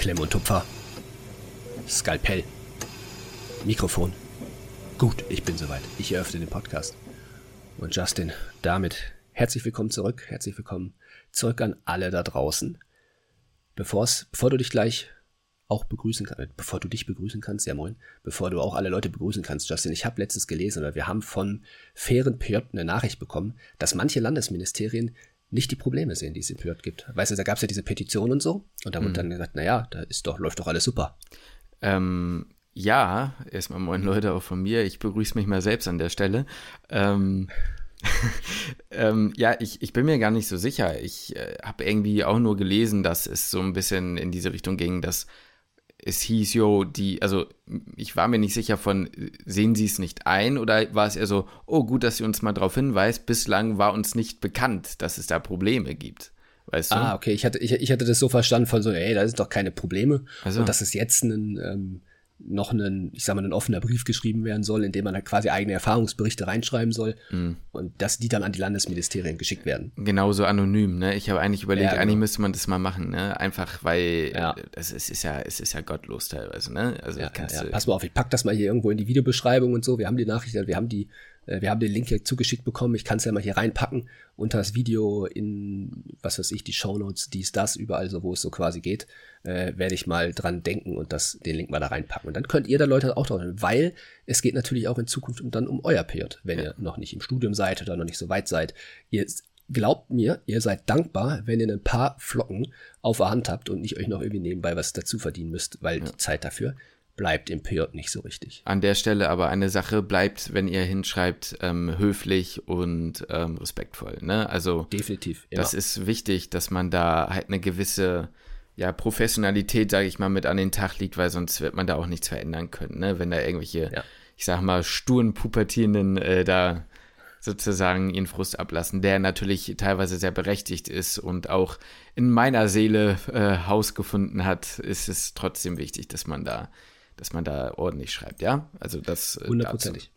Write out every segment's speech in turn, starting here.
Klemm und Tupfer. Skalpell. Mikrofon. Gut, ich bin soweit. Ich eröffne den Podcast. Und Justin, damit herzlich willkommen zurück. Herzlich willkommen zurück an alle da draußen. Bevor's, bevor du dich gleich auch begrüßen kannst, bevor du dich begrüßen kannst, ja moin, bevor du auch alle Leute begrüßen kannst, Justin, ich habe letztens gelesen oder wir haben von fairen PJ eine Nachricht bekommen, dass manche Landesministerien nicht die Probleme sehen, die es in PJ gibt. Weißt du, da gab es ja diese Petition und so und da wurde mhm. dann gesagt, naja, da ist doch, läuft doch alles super. Ähm, ja, erstmal moin Leute auch von mir. Ich begrüße mich mal selbst an der Stelle. Ähm, ähm, ja, ich, ich bin mir gar nicht so sicher. Ich äh, habe irgendwie auch nur gelesen, dass es so ein bisschen in diese Richtung ging, dass es hieß, jo, die, also ich war mir nicht sicher von, sehen Sie es nicht ein oder war es eher so, oh gut, dass Sie uns mal darauf hinweist, bislang war uns nicht bekannt, dass es da Probleme gibt. Weißt du? Ah, okay, ich hatte, ich, ich hatte das so verstanden von so, ey, da sind doch keine Probleme. Also. Und dass es jetzt ein, ähm, noch ein, ich sag mal, ein offener Brief geschrieben werden soll, in dem man dann quasi eigene Erfahrungsberichte reinschreiben soll mhm. und dass die dann an die Landesministerien geschickt werden. Genauso anonym, ne? Ich habe eigentlich überlegt, ja, genau. eigentlich müsste man das mal machen, ne? Einfach weil ja. es, es, ist ja, es ist ja gottlos teilweise, ne? Also ja, ja, Pass mal auf, ich pack das mal hier irgendwo in die Videobeschreibung und so. Wir haben die Nachricht, wir haben die wir haben den Link hier zugeschickt bekommen. Ich kann es ja mal hier reinpacken unter das Video in, was weiß ich, die Shownotes, dies, das, überall so, wo es so quasi geht, äh, werde ich mal dran denken und das, den Link mal da reinpacken. Und dann könnt ihr da Leute auch drauf, weil es geht natürlich auch in Zukunft dann um euer PJ, wenn ja. ihr noch nicht im Studium seid oder noch nicht so weit seid. Ihr glaubt mir, ihr seid dankbar, wenn ihr ein paar Flocken auf der Hand habt und nicht euch noch irgendwie nebenbei was dazu verdienen müsst, weil ja. die Zeit dafür bleibt im PJ nicht so richtig. An der Stelle aber eine Sache bleibt, wenn ihr hinschreibt, ähm, höflich und ähm, respektvoll. Ne? Also definitiv. Immer. Das ist wichtig, dass man da halt eine gewisse ja, Professionalität, sage ich mal, mit an den Tag liegt, weil sonst wird man da auch nichts verändern können. Ne? Wenn da irgendwelche, ja. ich sag mal, sturen Pubertierenden äh, da sozusagen ihren Frust ablassen, der natürlich teilweise sehr berechtigt ist und auch in meiner Seele äh, Haus gefunden hat, ist es trotzdem wichtig, dass man da dass man da ordentlich schreibt, ja? Also das. Äh, Hundertprozentig.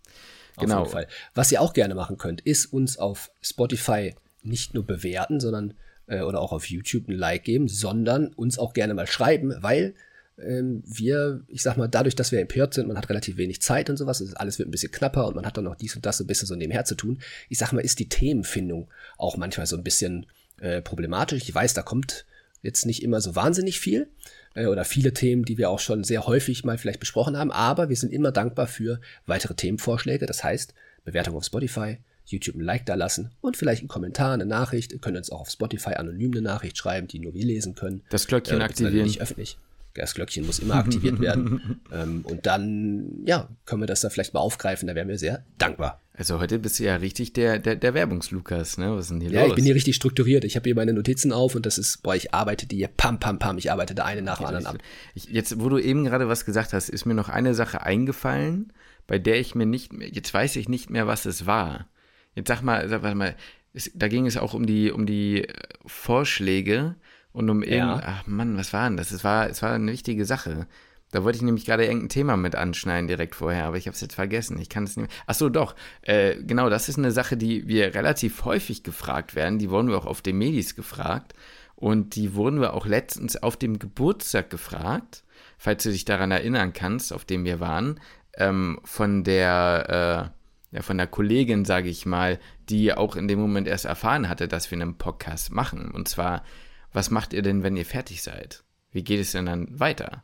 Genau. Auf jeden Fall. Was ihr auch gerne machen könnt, ist uns auf Spotify nicht nur bewerten, sondern äh, oder auch auf YouTube ein Like geben, sondern uns auch gerne mal schreiben, weil ähm, wir, ich sag mal, dadurch, dass wir empört sind, man hat relativ wenig Zeit und sowas, alles wird ein bisschen knapper und man hat dann noch dies und das so ein bisschen so nebenher zu tun. Ich sag mal, ist die Themenfindung auch manchmal so ein bisschen äh, problematisch. Ich weiß, da kommt jetzt nicht immer so wahnsinnig viel äh, oder viele Themen, die wir auch schon sehr häufig mal vielleicht besprochen haben, aber wir sind immer dankbar für weitere Themenvorschläge. Das heißt, Bewertung auf Spotify, YouTube ein Like da lassen und vielleicht einen Kommentar, eine Nachricht. Ihr könnt uns auch auf Spotify anonym eine Nachricht schreiben, die nur wir lesen können. Das Glöckchen äh, aktivieren. Nicht öffentlich. Das Glöckchen muss immer aktiviert werden. ähm, und dann, ja, können wir das da vielleicht mal aufgreifen. Da wären wir sehr dankbar. Also heute bist du ja richtig der, der, der Werbungslukas, ne? Was ist denn hier ja, los? Ja, ich bin hier richtig strukturiert. Ich habe hier meine Notizen auf und das ist, boah, ich arbeite die hier pam, pam, pam. Ich arbeite da eine nach dem anderen ab. Ich, jetzt, wo du eben gerade was gesagt hast, ist mir noch eine Sache eingefallen, bei der ich mir nicht mehr, jetzt weiß ich nicht mehr, was es war. Jetzt sag mal, sag mal, es, da ging es auch um die, um die äh, Vorschläge und um ja. irgend, ach Mann, was war denn das? Es war, es war eine wichtige Sache. Da wollte ich nämlich gerade irgendein Thema mit anschneiden direkt vorher, aber ich habe es jetzt vergessen. Ich kann es nicht mehr. Ach so, doch. Äh, genau, das ist eine Sache, die wir relativ häufig gefragt werden. Die wurden wir auch auf den Medis gefragt. Und die wurden wir auch letztens auf dem Geburtstag gefragt, falls du dich daran erinnern kannst, auf dem wir waren, ähm, von der, äh, ja, von der Kollegin, sage ich mal, die auch in dem Moment erst erfahren hatte, dass wir einen Podcast machen. Und zwar, was macht ihr denn, wenn ihr fertig seid? Wie geht es denn dann weiter?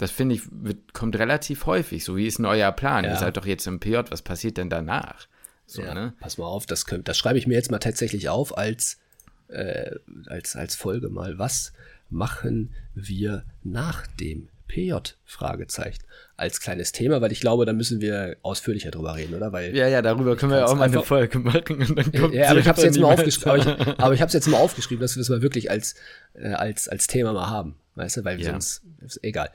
Das finde ich, wird, kommt relativ häufig. So, wie ist denn euer Plan? Ja. Ihr seid doch jetzt im PJ, was passiert denn danach? So, ja, ne? Pass mal auf, das, könnt, das schreibe ich mir jetzt mal tatsächlich auf als, äh, als, als Folge mal. Was machen wir nach dem PJ? Fragezeichen. Als kleines Thema, weil ich glaube, da müssen wir ausführlicher drüber reden, oder? Weil ja, ja, darüber können wir ja auch mal eine Folge machen. Und dann kommt ja, aber ich habe es jetzt mal aufgeschrieben. Aber ich, aber jetzt mal aufgeschrieben, dass wir das mal wirklich als, äh, als, als Thema mal haben. Weißt du, weil ja. sonst, ist egal.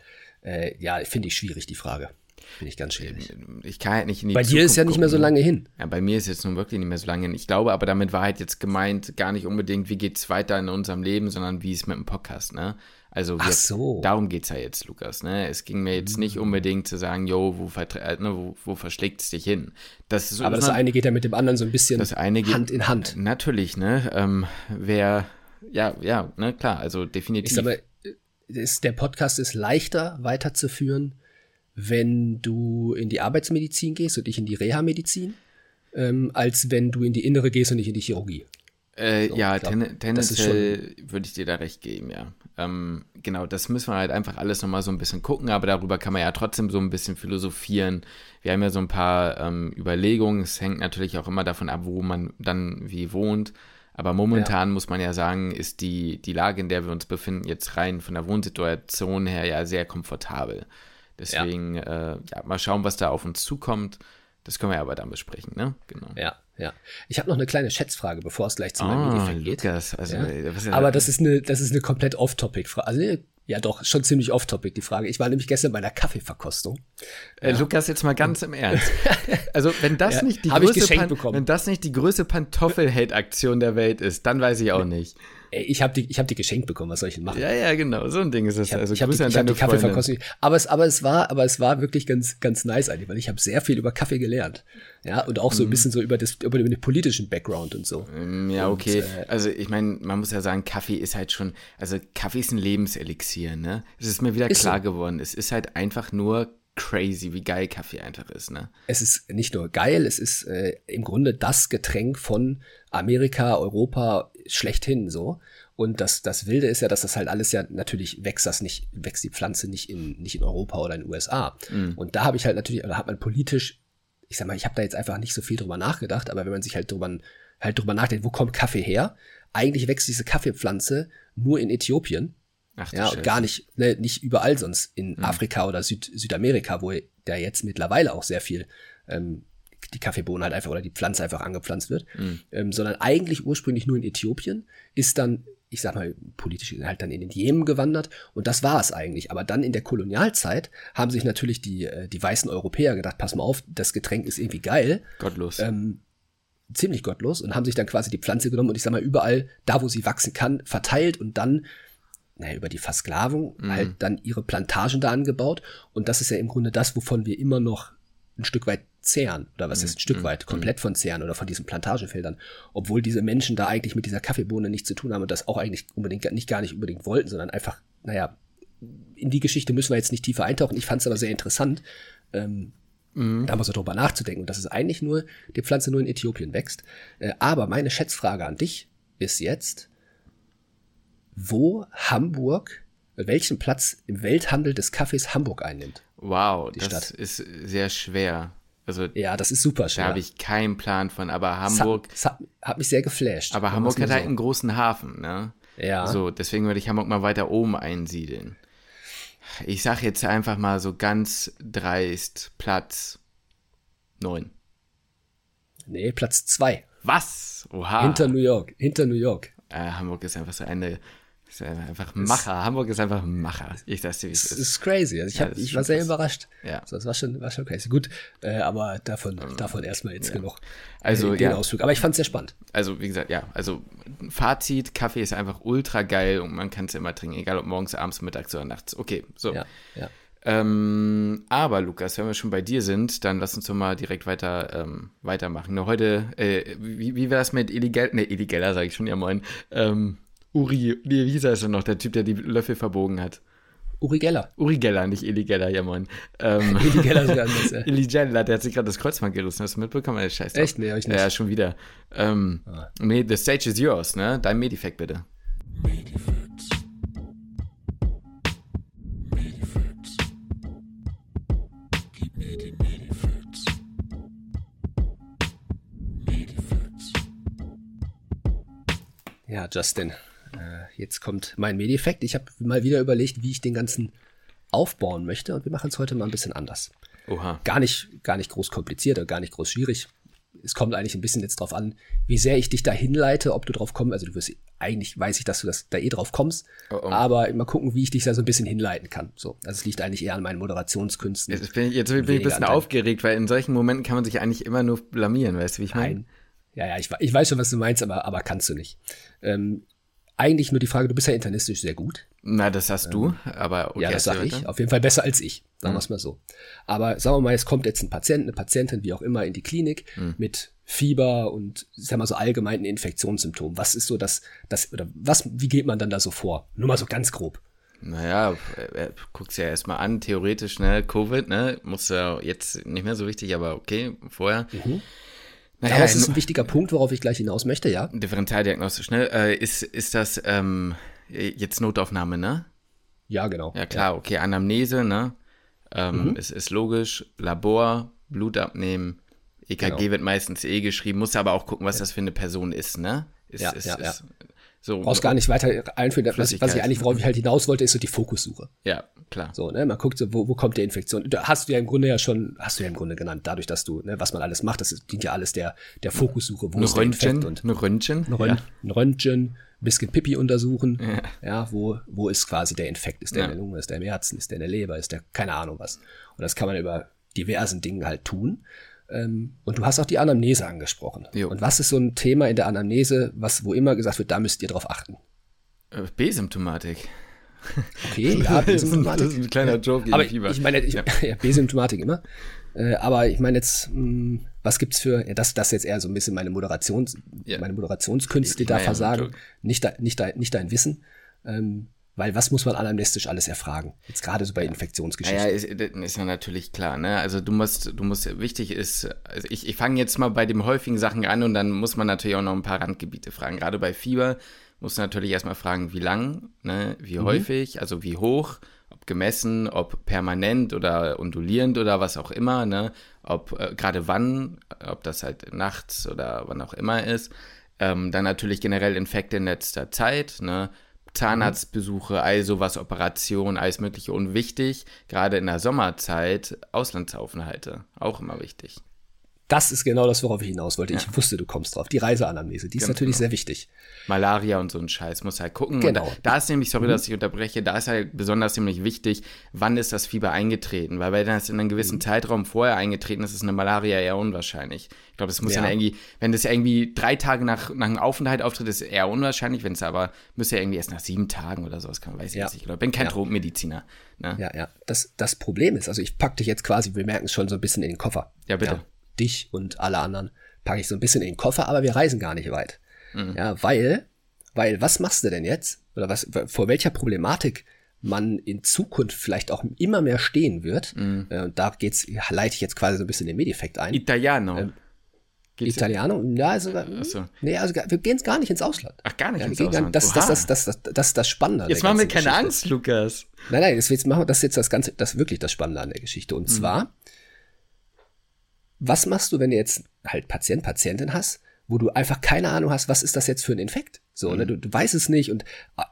Äh, ja, finde ich schwierig, die Frage. Finde ich ganz schwierig. Ich kann halt nicht in die Bei Zukunft dir ist ja nicht mehr so lange hin. Ja, bei mir ist jetzt nun wirklich nicht mehr so lange hin. Ich glaube aber, damit war halt jetzt gemeint, gar nicht unbedingt, wie geht es weiter in unserem Leben, sondern wie ist mit dem Podcast, ne? Also Ach so. darum geht es ja jetzt, Lukas. Ne? Es ging mir jetzt nicht hm. unbedingt zu sagen, jo, wo, äh, ne, wo, wo verschlägt es dich hin? Das ist, aber das eine geht ja mit dem anderen so ein bisschen das eine geht, Hand in Hand. Natürlich, ne? Ähm, wer, ja, ja, ne, klar, also definitiv. Ich sag mal, ist, der Podcast ist leichter weiterzuführen, wenn du in die Arbeitsmedizin gehst und nicht in die Reha-Medizin, ähm, als wenn du in die innere gehst und nicht in die Chirurgie. Äh, so, ja, ten, tendenziell würde ich dir da recht geben, ja. Ähm, genau, das müssen wir halt einfach alles nochmal so ein bisschen gucken, aber darüber kann man ja trotzdem so ein bisschen philosophieren. Wir haben ja so ein paar ähm, Überlegungen. Es hängt natürlich auch immer davon ab, wo man dann wie wohnt. Aber momentan ja. muss man ja sagen, ist die, die Lage, in der wir uns befinden, jetzt rein von der Wohnsituation her ja sehr komfortabel. Deswegen, ja. Äh, ja, mal schauen, was da auf uns zukommt. Das können wir aber dann besprechen, ne? Genau. Ja, ja. Ich habe noch eine kleine Schätzfrage, bevor es gleich zu meinem oh, Mini geht. Lukas, also, ja. Aber das ist eine, das ist eine komplett Off-Topic-Frage. Also, ja, doch, schon ziemlich off-topic die Frage. Ich war nämlich gestern bei einer Kaffeeverkostung. Äh, ja. Lukas, jetzt mal ganz im Ernst. Also, wenn das ja, nicht die größte Pan wenn das nicht die größte Pantoffel-Hate-Aktion der Welt ist, dann weiß ich auch nicht. Ey, ich habe die, ich hab die geschenkt bekommen, was soll ich denn machen? Ja, ja, genau, so ein Ding ist es. Ich hab, also, ich habe die, ich hab die Kaffeeverkostung. Aber es, aber es war, aber es war wirklich ganz, ganz nice eigentlich, weil ich habe sehr viel über Kaffee gelernt. Ja, und auch so ein mhm. bisschen so über das, über den politischen Background und so. Mm, ja, okay. Und, äh, also, ich meine, man muss ja sagen, Kaffee ist halt schon, also Kaffee ist ein Lebenselixier, ne? Es ist mir wieder klar so. geworden. Es ist halt einfach nur crazy, wie geil Kaffee einfach ist, ne? Es ist nicht nur geil, es ist äh, im Grunde das Getränk von Amerika, Europa schlechthin so. Und das, das Wilde ist ja, dass das halt alles ja natürlich wächst, das nicht, wächst die Pflanze nicht in, nicht in Europa oder in den USA. Mm. Und da habe ich halt natürlich, da hat man politisch, ich sag mal, ich habe da jetzt einfach nicht so viel drüber nachgedacht, aber wenn man sich halt drüber, halt drüber nachdenkt, wo kommt Kaffee her? Eigentlich wächst diese Kaffeepflanze nur in Äthiopien Ach, ja, und gar nicht, ne, nicht überall sonst in mhm. Afrika oder Süd, Südamerika, wo da jetzt mittlerweile auch sehr viel ähm, die Kaffeebohnen halt einfach oder die Pflanze einfach angepflanzt wird, mhm. ähm, sondern eigentlich ursprünglich nur in Äthiopien, ist dann, ich sag mal, politisch halt dann in den Jemen gewandert und das war es eigentlich. Aber dann in der Kolonialzeit haben sich natürlich die, äh, die weißen Europäer gedacht, pass mal auf, das Getränk ist irgendwie geil. Gottlos. Ähm, ziemlich gottlos und haben sich dann quasi die Pflanze genommen und ich sag mal überall, da wo sie wachsen kann, verteilt und dann naja, über die Versklavung mhm. halt dann ihre Plantagen da angebaut. Und das ist ja im Grunde das, wovon wir immer noch ein Stück weit zehren. Oder was mhm. ist ein Stück mhm. weit? Komplett von zehren oder von diesen Plantagenfeldern. Obwohl diese Menschen da eigentlich mit dieser Kaffeebohne nichts zu tun haben und das auch eigentlich unbedingt nicht gar nicht unbedingt wollten, sondern einfach, naja, in die Geschichte müssen wir jetzt nicht tiefer eintauchen. Ich fand es aber sehr interessant, ähm, mhm. da mal so drüber nachzudenken. Und dass es eigentlich nur, die Pflanze nur in Äthiopien wächst. Äh, aber meine Schätzfrage an dich ist jetzt, wo Hamburg, welchen Platz im Welthandel des Kaffees Hamburg einnimmt. Wow, das Stadt. ist sehr schwer. Also, ja, das ist super schwer. Da habe ich keinen Plan von, aber Hamburg. Das hat, hat mich sehr geflasht. Aber Hamburg hat halt so. einen großen Hafen, ne? Ja. So, deswegen würde ich Hamburg mal weiter oben einsiedeln. Ich sag jetzt einfach mal so ganz dreist Platz 9. Nee, Platz 2. Was? Oha. Hinter New York, hinter New York. Äh, Hamburg ist einfach so eine ist einfach Macher. Ist, Hamburg ist einfach ein Macher. Ich sag's dir, wie es ist. ist crazy. Also ich, hab, ja, ich war sehr krass. überrascht. Ja. Also das war schon, war schon crazy. Gut, äh, aber davon, um, davon erstmal jetzt ja. genug. Also, den ja. Ausflug. Aber ich fand's sehr spannend. Also, wie gesagt, ja. Also, Fazit: Kaffee ist einfach ultra geil und man kann es immer trinken, egal ob morgens, abends, mittags oder nachts. Okay, so. Ja, ja. Ähm, aber Lukas, wenn wir schon bei dir sind, dann lass uns doch mal direkt weiter ähm, weitermachen. Nur heute, äh, wie, wie wäre das mit illegal, ne, illegaler sage ich schon, ja moin. Ähm, Uri, wie hieß er schon noch, der Typ, der die Löffel verbogen hat? Uri Geller. Uri Geller, nicht Eli Geller, ja moin. Ähm, Eli Geller ist anders, ja. Eli Geller, der hat sich gerade das Kreuzband gerissen. Hast du mitbekommen? Ey, Scheiß Echt? Nee, hab ich nicht. Ja, schon wieder. Ähm, ah. Nee, the stage is yours, ne? Dein Medifact bitte. Medifacts. Medifacts. Gib mir die Medifacts. Medifacts. Ja, Justin. Jetzt kommt mein Medifekt. Ich habe mal wieder überlegt, wie ich den ganzen aufbauen möchte und wir machen es heute mal ein bisschen anders. Oha. Gar nicht, gar nicht groß kompliziert oder gar nicht groß schwierig. Es kommt eigentlich ein bisschen jetzt drauf an, wie sehr ich dich da hinleite, ob du drauf kommst. Also du wirst eigentlich weiß ich, dass du das da eh drauf kommst. Oh, oh. Aber mal gucken, wie ich dich da so ein bisschen hinleiten kann. So, also es liegt eigentlich eher an meinen Moderationskünsten. Jetzt bin ich, jetzt bin ich ein bisschen aufgeregt, weil in solchen Momenten kann man sich eigentlich immer nur blamieren, weißt du, wie ich meine? Ja, ja, ich, ich weiß schon, was du meinst, aber, aber kannst du nicht. Ähm, eigentlich nur die Frage, du bist ja internistisch sehr gut. Na, das hast du, ähm, aber okay. Ja, das sag ich. Auf jeden Fall besser als ich, sagen mhm. wir es mal so. Aber sagen wir mal, es kommt jetzt ein Patient, eine Patientin, wie auch immer, in die Klinik mhm. mit Fieber und sagen wir mal so allgemeinen Infektionssymptomen. Was ist so das, das, oder was, wie geht man dann da so vor? Nur mal so ganz grob. Naja, guck's ja erstmal an, theoretisch, ne, Covid, ne, muss ja jetzt nicht mehr so wichtig, aber okay, vorher. Mhm. Naja, das ist ein wichtiger Punkt, worauf ich gleich hinaus möchte, ja. Differentialdiagnostisch, ne, äh, ist, ist das ähm, jetzt Notaufnahme, ne? Ja, genau. Ja, klar, ja. okay, Anamnese, ne, ähm, mhm. ist, ist logisch, Labor, Blut abnehmen, EKG genau. wird meistens eh geschrieben, muss aber auch gucken, was ja. das für eine Person ist, ne? Ist, ja, ist, ja, ist. So, Brauchst gar nicht weiter einführen. Was, was ich eigentlich, worauf ich halt hinaus wollte, ist so die Fokussuche. Ja, klar. So, ne, man guckt so, wo, wo kommt die Infektion? Da hast du ja im Grunde ja schon, hast du ja im Grunde genannt, dadurch, dass du, ne, was man alles macht, das dient ja alles der, der Fokussuche, wo ein ist Röntgen, der Infekt und ein Röntgen, ein, Röntgen, ja. Röntgen, ein bisschen Pipi untersuchen, ja. ja, wo, wo ist quasi der Infekt? Ist der ja. in der Lunge, ist der im Herzen, ist der in der Leber, ist der, keine Ahnung was. Und das kann man über diversen Dingen halt tun. Ähm, und du hast auch die Anamnese angesprochen. Jo. Und was ist so ein Thema in der Anamnese, was wo immer gesagt wird, da müsst ihr drauf achten? Äh, B-Symptomatik. Okay, ja, B-Symptomatik. Das ist ein kleiner Joke aber Fieber. Ich meine, ich, ja. ja B-Symptomatik immer. Äh, aber ich meine jetzt, mh, hm, was gibt's für, ja, das, das jetzt eher so ein bisschen meine Moderations, ja. meine Moderationskünste, die da versagen, nicht, de, nicht, de, nicht dein Wissen. Ähm, weil was muss man anamnestisch alles erfragen? Jetzt gerade so bei Infektionsgeschichten. Ja, ist, ist ja natürlich klar, ne? Also du musst, du musst, wichtig ist, also ich, ich fange jetzt mal bei den häufigen Sachen an und dann muss man natürlich auch noch ein paar Randgebiete fragen. Gerade bei Fieber muss man natürlich erstmal fragen, wie lang, ne? wie mhm. häufig, also wie hoch, ob gemessen, ob permanent oder undulierend oder was auch immer, ne? Ob äh, gerade wann, ob das halt nachts oder wann auch immer ist. Ähm, dann natürlich generell Infekte in letzter Zeit, ne? Zahnarztbesuche, all sowas, Operationen, alles Mögliche. Und wichtig, gerade in der Sommerzeit, Auslandsaufenthalte, auch immer wichtig. Das ist genau das, worauf ich hinaus wollte. Ja. Ich wusste, du kommst drauf. Die Reiseanamnese, die ist genau. natürlich sehr wichtig. Malaria und so ein Scheiß, muss halt gucken. Genau. Da, da, ist nämlich, sorry, mhm. dass ich unterbreche, da ist halt besonders nämlich wichtig, wann ist das Fieber eingetreten? Weil wenn das in einem gewissen mhm. Zeitraum vorher eingetreten ist, ist eine Malaria eher unwahrscheinlich. Ich glaube, das muss ja. ja irgendwie, wenn das irgendwie drei Tage nach, nach einem Aufenthalt auftritt, ist eher unwahrscheinlich. Wenn es aber, müsste ja irgendwie erst nach sieben Tagen oder sowas kommen, weiß ich ja. nicht. Ich bin kein ja. Tropenmediziner. Ne? Ja, ja. Das, das Problem ist, also ich packe dich jetzt quasi, wir merken es schon so ein bisschen in den Koffer. Ja, bitte. Dich und alle anderen packe ich so ein bisschen in den Koffer, aber wir reisen gar nicht weit. Mhm. Ja, weil, weil, was machst du denn jetzt? Oder was, vor welcher Problematik man in Zukunft vielleicht auch immer mehr stehen wird. Mhm. Äh, und da geht's, leite ich jetzt quasi so ein bisschen den Medeffekt ein. Italiano. Ähm, Italiano? Ja, also, so. nee, also wir gehen gar nicht ins Ausland. Ach, gar nicht ja, ins Ausland. Das, das, das, das, das, das, das Spannende. Jetzt machen wir keine Geschichte. Angst, Lukas. Nein, nein, jetzt machen wir das jetzt das Ganze, das wirklich das Spannende an der Geschichte. Und mhm. zwar was machst du, wenn du jetzt halt Patient, Patientin hast, wo du einfach keine Ahnung hast, was ist das jetzt für ein Infekt? So, ne, mhm. ne, du, du weißt es nicht und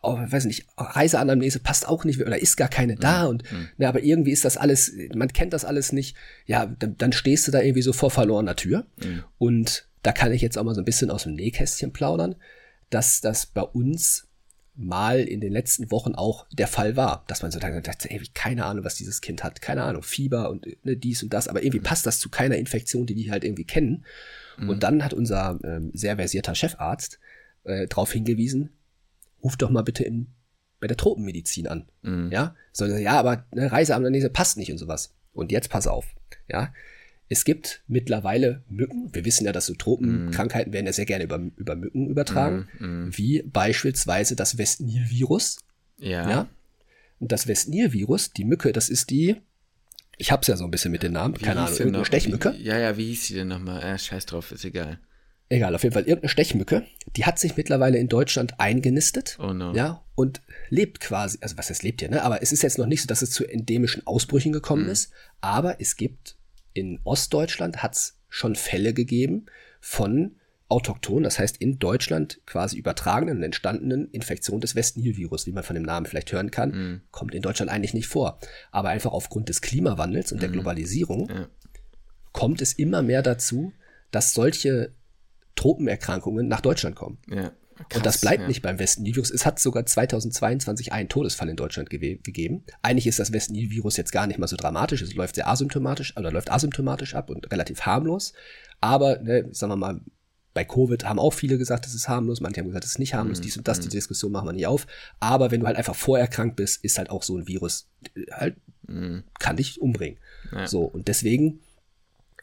oh, weiß nicht, Reiseanamnese passt auch nicht oder ist gar keine da mhm. und ne, aber irgendwie ist das alles, man kennt das alles nicht. Ja, dann, dann stehst du da irgendwie so vor verlorener Tür mhm. und da kann ich jetzt auch mal so ein bisschen aus dem Nähkästchen plaudern, dass das bei uns mal in den letzten Wochen auch der Fall war, dass man so dachte, ey, keine Ahnung, was dieses Kind hat, keine Ahnung, Fieber und ne, dies und das, aber irgendwie mhm. passt das zu keiner Infektion, die die halt irgendwie kennen. Mhm. Und dann hat unser ähm, sehr versierter Chefarzt äh, darauf hingewiesen, ruf doch mal bitte in, bei der Tropenmedizin an. Mhm. Ja, so, ja, aber ne, Reiseamnese passt nicht und sowas. Und jetzt pass auf, ja, es gibt mittlerweile Mücken. Wir wissen ja, dass so Tropenkrankheiten mm. werden ja sehr gerne über, über Mücken übertragen, mm, mm. wie beispielsweise das Westnil-Virus. Ja. ja. Und das Westnil-Virus, die Mücke, das ist die, ich hab's ja so ein bisschen mit den Namen, wie keine Ahnung, irgendeine Stechmücke. Wie, ja, ja, wie hieß sie denn nochmal? Ja, scheiß drauf, ist egal. Egal, auf jeden Fall irgendeine Stechmücke, die hat sich mittlerweile in Deutschland eingenistet. Oh no. Ja, und lebt quasi, also was heißt lebt hier, ne? Aber es ist jetzt noch nicht so, dass es zu endemischen Ausbrüchen gekommen mm. ist, aber es gibt in Ostdeutschland hat es schon Fälle gegeben von autochton, das heißt in Deutschland quasi übertragenen und entstandenen Infektion des West-Nil-Virus, wie man von dem Namen vielleicht hören kann, mm. kommt in Deutschland eigentlich nicht vor. Aber einfach aufgrund des Klimawandels und mm. der mhm. Globalisierung ja. kommt es immer mehr dazu, dass solche Tropenerkrankungen nach Deutschland kommen. Ja. Krass, und das bleibt ja. nicht beim West-Nil-Virus. Es hat sogar 2022 einen Todesfall in Deutschland ge gegeben. Eigentlich ist das West-Nil-Virus jetzt gar nicht mal so dramatisch. Es läuft sehr asymptomatisch, oder läuft asymptomatisch ab und relativ harmlos. Aber, ne, sagen wir mal, bei Covid haben auch viele gesagt, es ist harmlos. Manche haben gesagt, es ist nicht harmlos. Mhm. Dies und das, die mhm. Diskussion machen wir nicht auf. Aber wenn du halt einfach vorerkrankt bist, ist halt auch so ein Virus äh, halt, mhm. kann dich umbringen. Ja. So. Und deswegen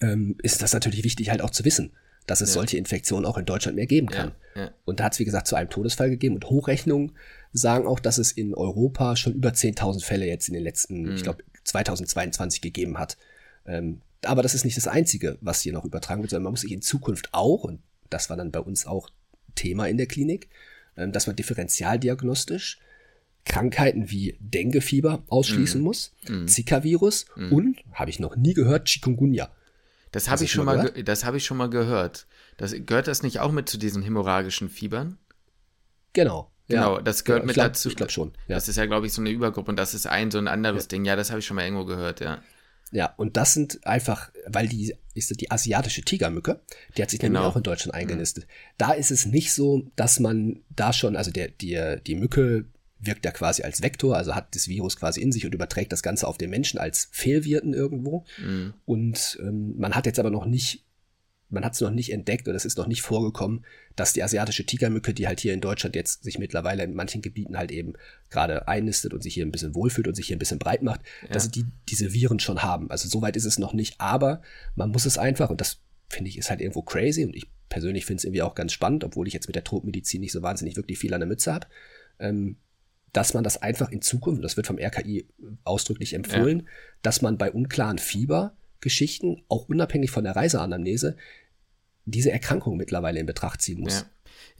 ähm, ist das natürlich wichtig halt auch zu wissen dass es ja. solche Infektionen auch in Deutschland mehr geben kann. Ja, ja. Und da hat es, wie gesagt, zu einem Todesfall gegeben und Hochrechnungen sagen auch, dass es in Europa schon über 10.000 Fälle jetzt in den letzten, mhm. ich glaube, 2022 gegeben hat. Ähm, aber das ist nicht das Einzige, was hier noch übertragen wird, sondern man muss sich in Zukunft auch, und das war dann bei uns auch Thema in der Klinik, ähm, dass man differentialdiagnostisch Krankheiten wie Denguefieber ausschließen mm. muss, mm. Zika-Virus mm. und, habe ich noch nie gehört, Chikungunya. Das habe ich, schon mal, das hab ich schon mal gehört. Das, gehört das nicht auch mit zu diesen hämorrhagischen Fiebern? Genau. Genau, ja. das gehört ja, mit glaub, dazu. Ich glaube schon. Ja. Das ist ja, glaube ich, so eine Übergruppe und das ist ein so ein anderes Ding. Ja, das habe ich schon mal irgendwo gehört, ja. Ja, und das sind einfach, weil die ist die asiatische Tigermücke, die hat sich genau. nämlich auch in Deutschland eingenistet. Mhm. Da ist es nicht so, dass man da schon, also der, die, die Mücke wirkt ja quasi als Vektor, also hat das Virus quasi in sich und überträgt das Ganze auf den Menschen als Fehlwirten irgendwo. Mhm. Und ähm, man hat jetzt aber noch nicht man hat es noch nicht entdeckt oder es ist noch nicht vorgekommen, dass die asiatische Tigermücke, die halt hier in Deutschland jetzt sich mittlerweile in manchen Gebieten halt eben gerade einnistet und sich hier ein bisschen wohlfühlt und sich hier ein bisschen breit macht, ja. dass die diese Viren schon haben. Also soweit ist es noch nicht, aber man muss es einfach, und das finde ich ist halt irgendwo crazy und ich persönlich finde es irgendwie auch ganz spannend, obwohl ich jetzt mit der Tropmedizin nicht so wahnsinnig wirklich viel an der Mütze habe, ähm, dass man das einfach in Zukunft, das wird vom RKI ausdrücklich empfohlen, ja. dass man bei unklaren Fieber Geschichten, auch unabhängig von der Reiseanamnese, diese Erkrankung mittlerweile in Betracht ziehen muss. Ja.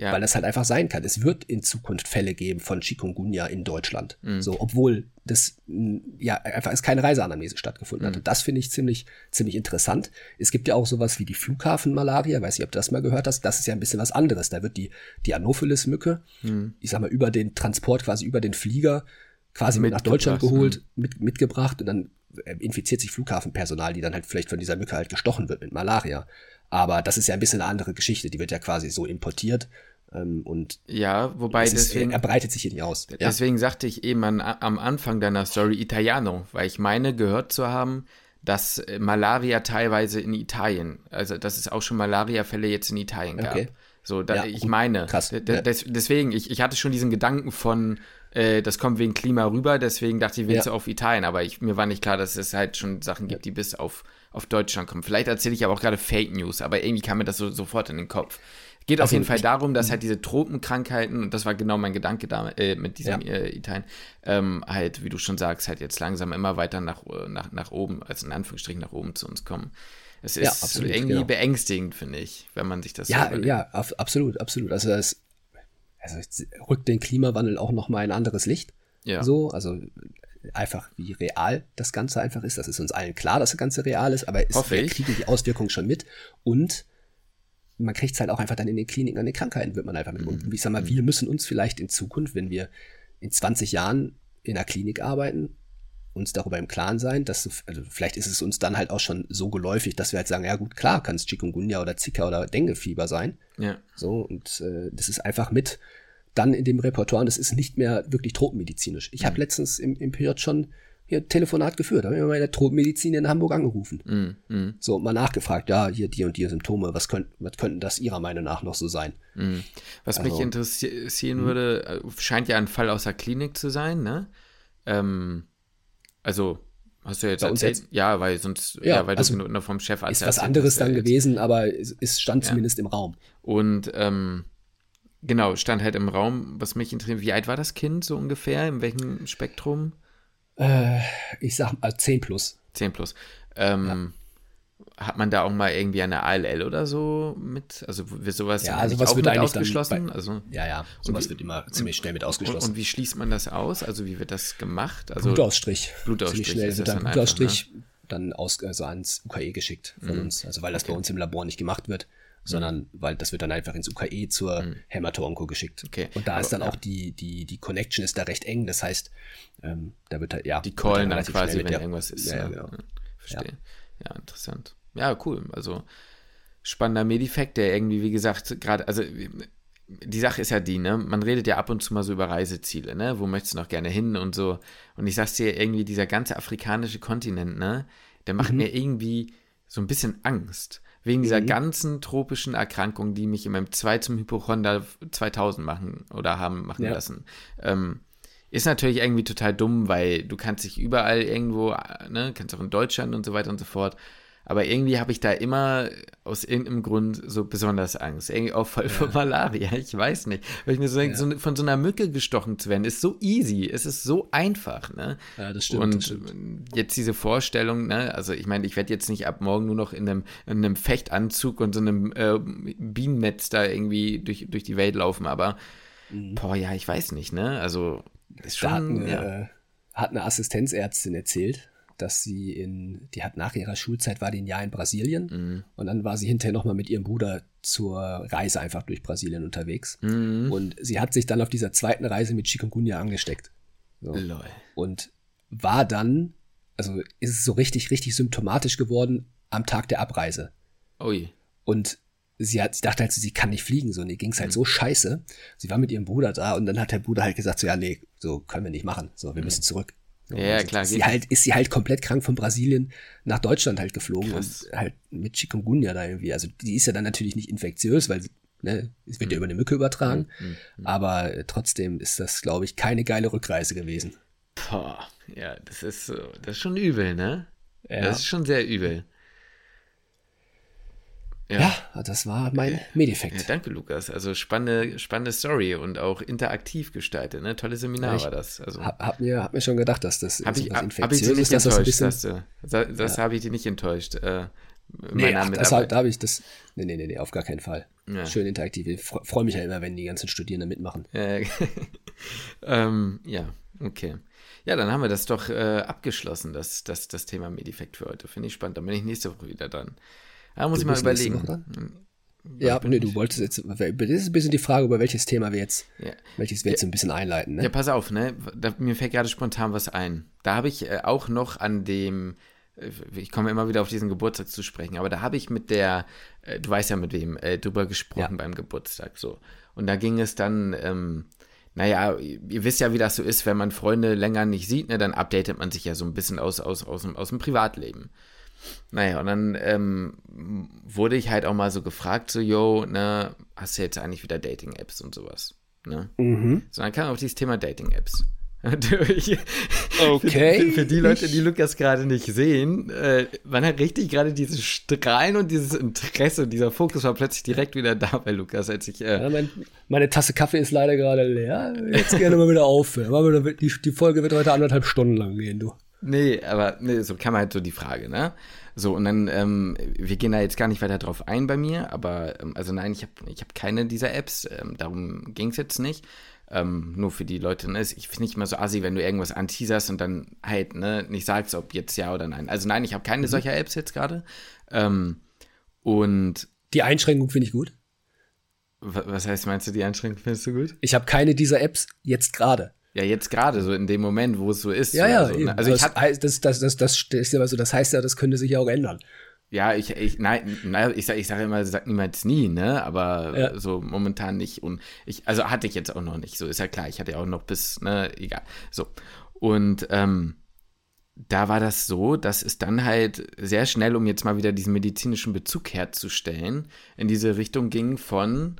Ja. Weil das halt einfach sein kann. Es wird in Zukunft Fälle geben von Chikungunya in Deutschland. Mhm. So, obwohl das ja einfach ist keine Reiseanamnese stattgefunden mhm. hat. Und das finde ich ziemlich, ziemlich interessant. Es gibt ja auch sowas wie die Flughafenmalaria, weiß nicht, ob du das mal gehört hast. Das ist ja ein bisschen was anderes. Da wird die, die Anopheles-Mücke, mhm. ich sag mal, über den Transport, quasi über den Flieger, quasi mit nach Deutschland geholt, mhm. mit, mitgebracht und dann äh, infiziert sich Flughafenpersonal, die dann halt vielleicht von dieser Mücke halt gestochen wird mit Malaria. Aber das ist ja ein bisschen eine andere Geschichte. Die wird ja quasi so importiert. Ähm, und ja, wobei deswegen, ist, er breitet sich hier nicht aus. Deswegen ja. sagte ich eben an, am Anfang deiner Story Italiano, weil ich meine gehört zu haben, dass äh, Malaria teilweise in Italien, also dass es auch schon Malaria-Fälle jetzt in Italien gab. Okay. So, da, ja, ich meine, krass. Des, deswegen, ich, ich hatte schon diesen Gedanken von, äh, das kommt wegen Klima rüber, deswegen dachte ich, willst du auf Italien, aber ich, mir war nicht klar, dass es halt schon Sachen gibt, die bis auf auf Deutschland kommen. Vielleicht erzähle ich aber auch gerade Fake News, aber irgendwie kam mir das so, sofort in den Kopf. Geht also auf jeden Fall darum, dass mhm. halt diese Tropenkrankheiten, und das war genau mein Gedanke da äh, mit diesem ja. äh, Italien, ähm, halt, wie du schon sagst, halt jetzt langsam immer weiter nach, äh, nach, nach oben, also in Anführungsstrichen nach oben zu uns kommen. Es ist ja, absolut, irgendwie genau. beängstigend, finde ich, wenn man sich das Ja, so ja, absolut, absolut. Also es, also es rückt den Klimawandel auch nochmal ein anderes Licht. Ja. So, also einfach, wie real das Ganze einfach ist. Das ist uns allen klar, dass das Ganze real ist, aber ist, wir kriegen die Auswirkungen schon mit und man kriegt es halt auch einfach dann in den Kliniken an den Krankheiten, wird man einfach mit. Und ich sag mal, wir müssen uns vielleicht in Zukunft, wenn wir in 20 Jahren in einer Klinik arbeiten, uns darüber im Klaren sein, dass, also vielleicht ist es uns dann halt auch schon so geläufig, dass wir halt sagen, ja gut, klar, kann es Chikungunya oder Zika oder Denguefieber sein. Ja. So, und äh, das ist einfach mit dann in dem Repertoire und das ist nicht mehr wirklich tropenmedizinisch. Ich mhm. habe letztens im, im PJ schon hier Telefonat geführt, habe ich mal in der Tropenmedizin in Hamburg angerufen. Mhm. mhm. So, mal nachgefragt, ja, hier die und die Symptome, was, könnt, was könnten das Ihrer Meinung nach noch so sein? Mhm. Was also, mich interessieren mhm. würde, äh, scheint ja ein Fall aus der Klinik zu sein, ne? Ähm, also Hast du jetzt erzählt? Jetzt? Ja, weil sonst, ja, ja weil also du nur vom Chef Ist was anderes dann gewesen, aber es stand ja. zumindest im Raum. Und ähm, Genau, stand halt im Raum, was mich interessiert. Wie alt war das Kind so ungefähr? In welchem Spektrum? Äh, ich sag mal 10 plus. 10 plus. Ähm, ja. Hat man da auch mal irgendwie eine ALL oder so mit? Also wird sowas ja, also was wird eigentlich ausgeschlossen? Bei, also, ja, ja, sowas wie, wird immer ziemlich schnell mit ausgeschlossen. Und, und, wie schließt man das aus? Also wie wird das gemacht? Also, Blutausstrich. Blutausstrich. Ziemlich schnell wird dann Blutausstrich einfach, ne? dann aus, also ans UKE geschickt von mhm. uns. Also weil das okay. bei uns im Labor nicht gemacht wird sondern weil das wird dann einfach ins UKE zur mhm. Hämato-Onko geschickt. Okay. Und da Aber, ist dann ja. auch die, die, die Connection ist da recht eng, das heißt, ähm, da wird halt, ja. Die callen dann quasi, wenn der, irgendwas ist. Ja, ja, genau. Verstehe. Ja. ja, interessant. Ja, cool. Also spannender Medifekt, der irgendwie, wie gesagt, gerade, also die Sache ist ja die, ne? Man redet ja ab und zu mal so über Reiseziele, ne? Wo möchtest du noch gerne hin und so. Und ich sag's dir irgendwie, dieser ganze afrikanische Kontinent, ne? Der macht mhm. mir irgendwie so ein bisschen Angst. Wegen dieser mhm. ganzen tropischen Erkrankungen, die mich in meinem 2 zum Hypochonder 2000 machen oder haben machen ja. lassen. Ähm, ist natürlich irgendwie total dumm, weil du kannst dich überall irgendwo, ne, kannst auch in Deutschland und so weiter und so fort. Aber irgendwie habe ich da immer aus irgendeinem Grund so besonders Angst. Irgendwie auch voll ja. vor Malaria. Ich weiß nicht. Weil ich mir so denke, ja. so, von so einer Mücke gestochen zu werden, ist so easy. Es ist so einfach. Ne? Ja, das stimmt. Und das stimmt. jetzt diese Vorstellung, ne? also ich meine, ich werde jetzt nicht ab morgen nur noch in einem, in einem Fechtanzug und so einem äh, Bienennetz da irgendwie durch, durch die Welt laufen. Aber, mhm. boah, ja, ich weiß nicht. ne? Also, ist schon. Da hat eine, ja. hat eine Assistenzärztin erzählt dass sie in, die hat nach ihrer Schulzeit, war die ein Jahr in Brasilien mhm. und dann war sie hinterher nochmal mit ihrem Bruder zur Reise einfach durch Brasilien unterwegs. Mhm. Und sie hat sich dann auf dieser zweiten Reise mit Chikungunya angesteckt. So. Und war dann, also ist es so richtig, richtig symptomatisch geworden am Tag der Abreise. Ui. Und sie hat, sie dachte halt, sie kann nicht fliegen, so, und ihr ging es halt mhm. so scheiße. Sie war mit ihrem Bruder da und dann hat der Bruder halt gesagt, so, ja, nee, so können wir nicht machen, so, wir mhm. müssen zurück. Ja, also klar. Ist sie, halt, ist sie halt komplett krank von Brasilien nach Deutschland halt geflogen Krass. und halt mit Chikungunya da irgendwie. Also die ist ja dann natürlich nicht infektiös, weil ne, es wird mhm. ja über eine Mücke übertragen. Mhm. Mhm. Aber äh, trotzdem ist das, glaube ich, keine geile Rückreise gewesen. Boah, ja, das ist das ist schon übel, ne? Ja. Das ist schon sehr übel. Ja. ja, das war mein Medifekt. Ja, danke, Lukas. Also spannende, spannende Story und auch interaktiv gestaltet. Ne? Tolle Seminar ja, war das. Also, hab, hab, mir, hab mir schon gedacht, dass das hab ich, hab, hab ich nicht ist, enttäuscht, das, bisschen, das, das habe ich dich nicht enttäuscht. Äh, nee, ach, das da habe ich das. Nee, nee, nee, nee, auf gar keinen Fall. Ja. Schön interaktiv. Ich freue mich ja immer, wenn die ganzen Studierenden mitmachen. ähm, ja, okay. Ja, dann haben wir das doch äh, abgeschlossen, das, das, das Thema Medifekt für heute. Finde ich spannend. Dann bin ich nächste Woche wieder dran. Da muss du ich mal überlegen. Hm. Ja, nee, du wolltest jetzt, das ist ein bisschen die Frage, über welches Thema wir jetzt, ja. welches wir jetzt ja. ein bisschen einleiten. Ne? Ja, pass auf, ne? Da, mir fällt gerade spontan was ein. Da habe ich äh, auch noch an dem, äh, ich komme immer wieder auf diesen Geburtstag zu sprechen, aber da habe ich mit der, äh, du weißt ja mit wem, äh, drüber gesprochen ja. beim Geburtstag, so. Und da ging es dann, ähm, naja, ihr wisst ja, wie das so ist, wenn man Freunde länger nicht sieht, ne, dann updatet man sich ja so ein bisschen aus, aus, aus, aus dem Privatleben. Naja, und dann ähm, wurde ich halt auch mal so gefragt, so, yo, ne, hast du jetzt eigentlich wieder Dating-Apps und sowas? Ne? Mhm. So, dann kam auch dieses Thema Dating-Apps. okay. Für, für, die Leute, die Lukas gerade nicht sehen, äh, man hat richtig gerade dieses Strahlen und dieses Interesse und dieser Fokus war plötzlich direkt wieder da bei Lukas, als ich. Äh ja, mein, meine Tasse Kaffee ist leider gerade leer. Jetzt gerne mal wieder aufhören. Die, die Folge wird heute anderthalb Stunden lang gehen, du. Nee, aber nee, so kam halt so die Frage, ne? So, und dann, ähm, wir gehen da jetzt gar nicht weiter drauf ein bei mir, aber, ähm, also nein, ich habe ich hab keine dieser Apps, ähm, darum ging es jetzt nicht. Ähm, nur für die Leute, ne? Ich finde nicht immer so assi, wenn du irgendwas anteaserst und dann halt, ne, nicht sagst, ob jetzt ja oder nein. Also nein, ich habe keine mhm. solcher Apps jetzt gerade. Ähm, und. Die Einschränkung finde ich gut. Was heißt, meinst du, die Einschränkung findest du gut? Ich habe keine dieser Apps jetzt gerade. Ja, jetzt gerade so in dem Moment, wo es so ist. Ja, ja, so, ne? Also das, ich das, das, das, das, ist ja so, das heißt ja, das könnte sich ja auch ändern. Ja, ich, ich, nein, nein ich sage ich sag immer, sag niemals nie, ne? Aber ja. so momentan nicht. Und ich, also hatte ich jetzt auch noch nicht. So ist ja klar, ich hatte ja auch noch bis, ne, egal. So. Und ähm, da war das so, dass es dann halt sehr schnell, um jetzt mal wieder diesen medizinischen Bezug herzustellen, in diese Richtung ging von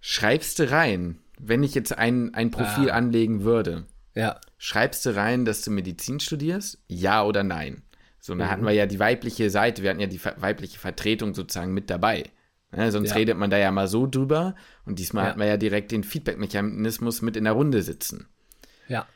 schreibst du rein, wenn ich jetzt ein, ein Profil ah. anlegen würde, ja. schreibst du rein, dass du Medizin studierst? Ja oder nein? So, da mhm. hatten wir ja die weibliche Seite, wir hatten ja die weibliche Vertretung sozusagen mit dabei. Ne, sonst ja. redet man da ja mal so drüber und diesmal ja. hatten wir ja direkt den Feedback-Mechanismus mit in der Runde sitzen. Ja.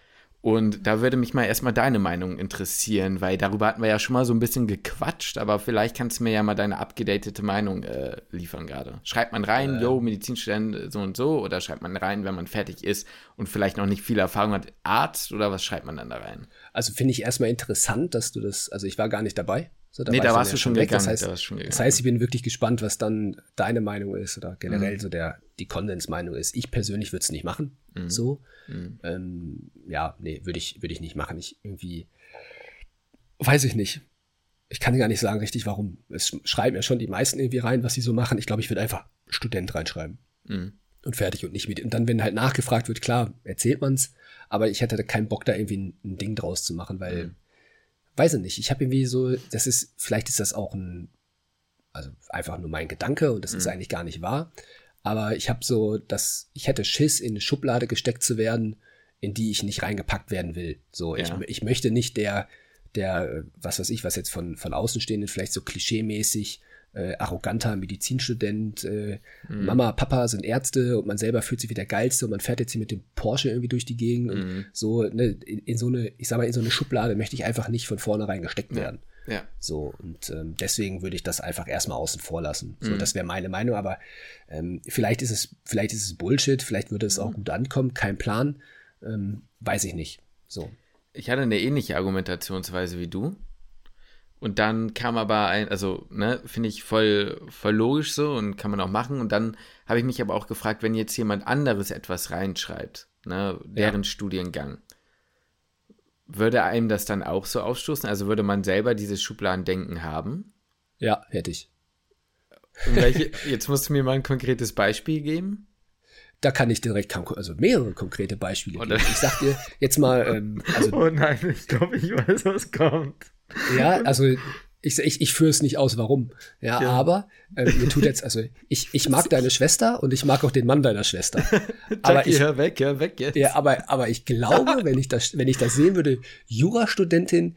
Und da würde mich mal erstmal deine Meinung interessieren, weil darüber hatten wir ja schon mal so ein bisschen gequatscht, aber vielleicht kannst du mir ja mal deine abgedatete Meinung äh, liefern gerade. Schreibt man rein, äh. yo, Medizinstudent so und so, oder schreibt man rein, wenn man fertig ist und vielleicht noch nicht viel Erfahrung hat, Arzt, oder was schreibt man dann da rein? Also finde ich erstmal interessant, dass du das, also ich war gar nicht dabei. So, da nee, war da warst du schon gegangen. Das heißt, da schon gegangen. das heißt, ich bin wirklich gespannt, was dann deine Meinung ist oder generell mhm. so der, die Kondensmeinung ist. Ich persönlich würde es nicht machen, mhm. so. Mhm. Ähm, ja, nee, würde ich, würde ich nicht machen. Ich irgendwie, weiß ich nicht. Ich kann gar nicht sagen richtig, warum. Es schreiben ja schon die meisten irgendwie rein, was sie so machen. Ich glaube, ich würde einfach Student reinschreiben. Mhm. Und fertig und nicht mit. Und dann, wenn halt nachgefragt wird, klar, erzählt man's. Aber ich hätte da keinen Bock, da irgendwie ein, ein Ding draus zu machen, weil, mhm. Weiß ich nicht. Ich habe irgendwie so, das ist, vielleicht ist das auch ein, also einfach nur mein Gedanke und das ist mhm. eigentlich gar nicht wahr. Aber ich habe so, dass ich hätte Schiss, in eine Schublade gesteckt zu werden, in die ich nicht reingepackt werden will. So, ja. ich, ich möchte nicht der der, äh, was weiß ich, was jetzt von, von Außenstehenden vielleicht so klischeemäßig äh, arroganter Medizinstudent, äh, mhm. Mama, Papa sind Ärzte und man selber fühlt sich wie der Geilste und man fährt jetzt hier mit dem Porsche irgendwie durch die Gegend mhm. und so, ne, in, in, so eine, ich sag mal, in so eine Schublade möchte ich einfach nicht von vornherein gesteckt werden. Ja. So, und ähm, deswegen würde ich das einfach erstmal außen vor lassen. So, mhm. das wäre meine Meinung, aber ähm, vielleicht ist es, vielleicht ist es Bullshit, vielleicht würde es auch mhm. gut ankommen, kein Plan. Ähm, weiß ich nicht. So. Ich hatte eine ähnliche Argumentationsweise wie du. Und dann kam aber ein, also, ne, finde ich voll, voll logisch so und kann man auch machen. Und dann habe ich mich aber auch gefragt, wenn jetzt jemand anderes etwas reinschreibt, ne, deren ja. Studiengang, würde einem das dann auch so aufstoßen? Also würde man selber dieses Schubladendenken haben? Ja, hätte ich. Welche, jetzt musst du mir mal ein konkretes Beispiel geben. Da kann ich direkt also mehrere konkrete Beispiele Oder? geben. Ich sag dir jetzt mal. Ähm, also, oh nein, ich glaube, ich weiß, was kommt. Ja, also ich, ich, ich führe es nicht aus, warum. Ja, ja. aber äh, mir tut jetzt, also ich, ich mag deine Schwester und ich mag auch den Mann deiner Schwester. aber Jackie, ich, hör weg, hör weg jetzt. Ja, aber, aber ich glaube, wenn ich das, wenn ich das sehen würde, Jurastudentin,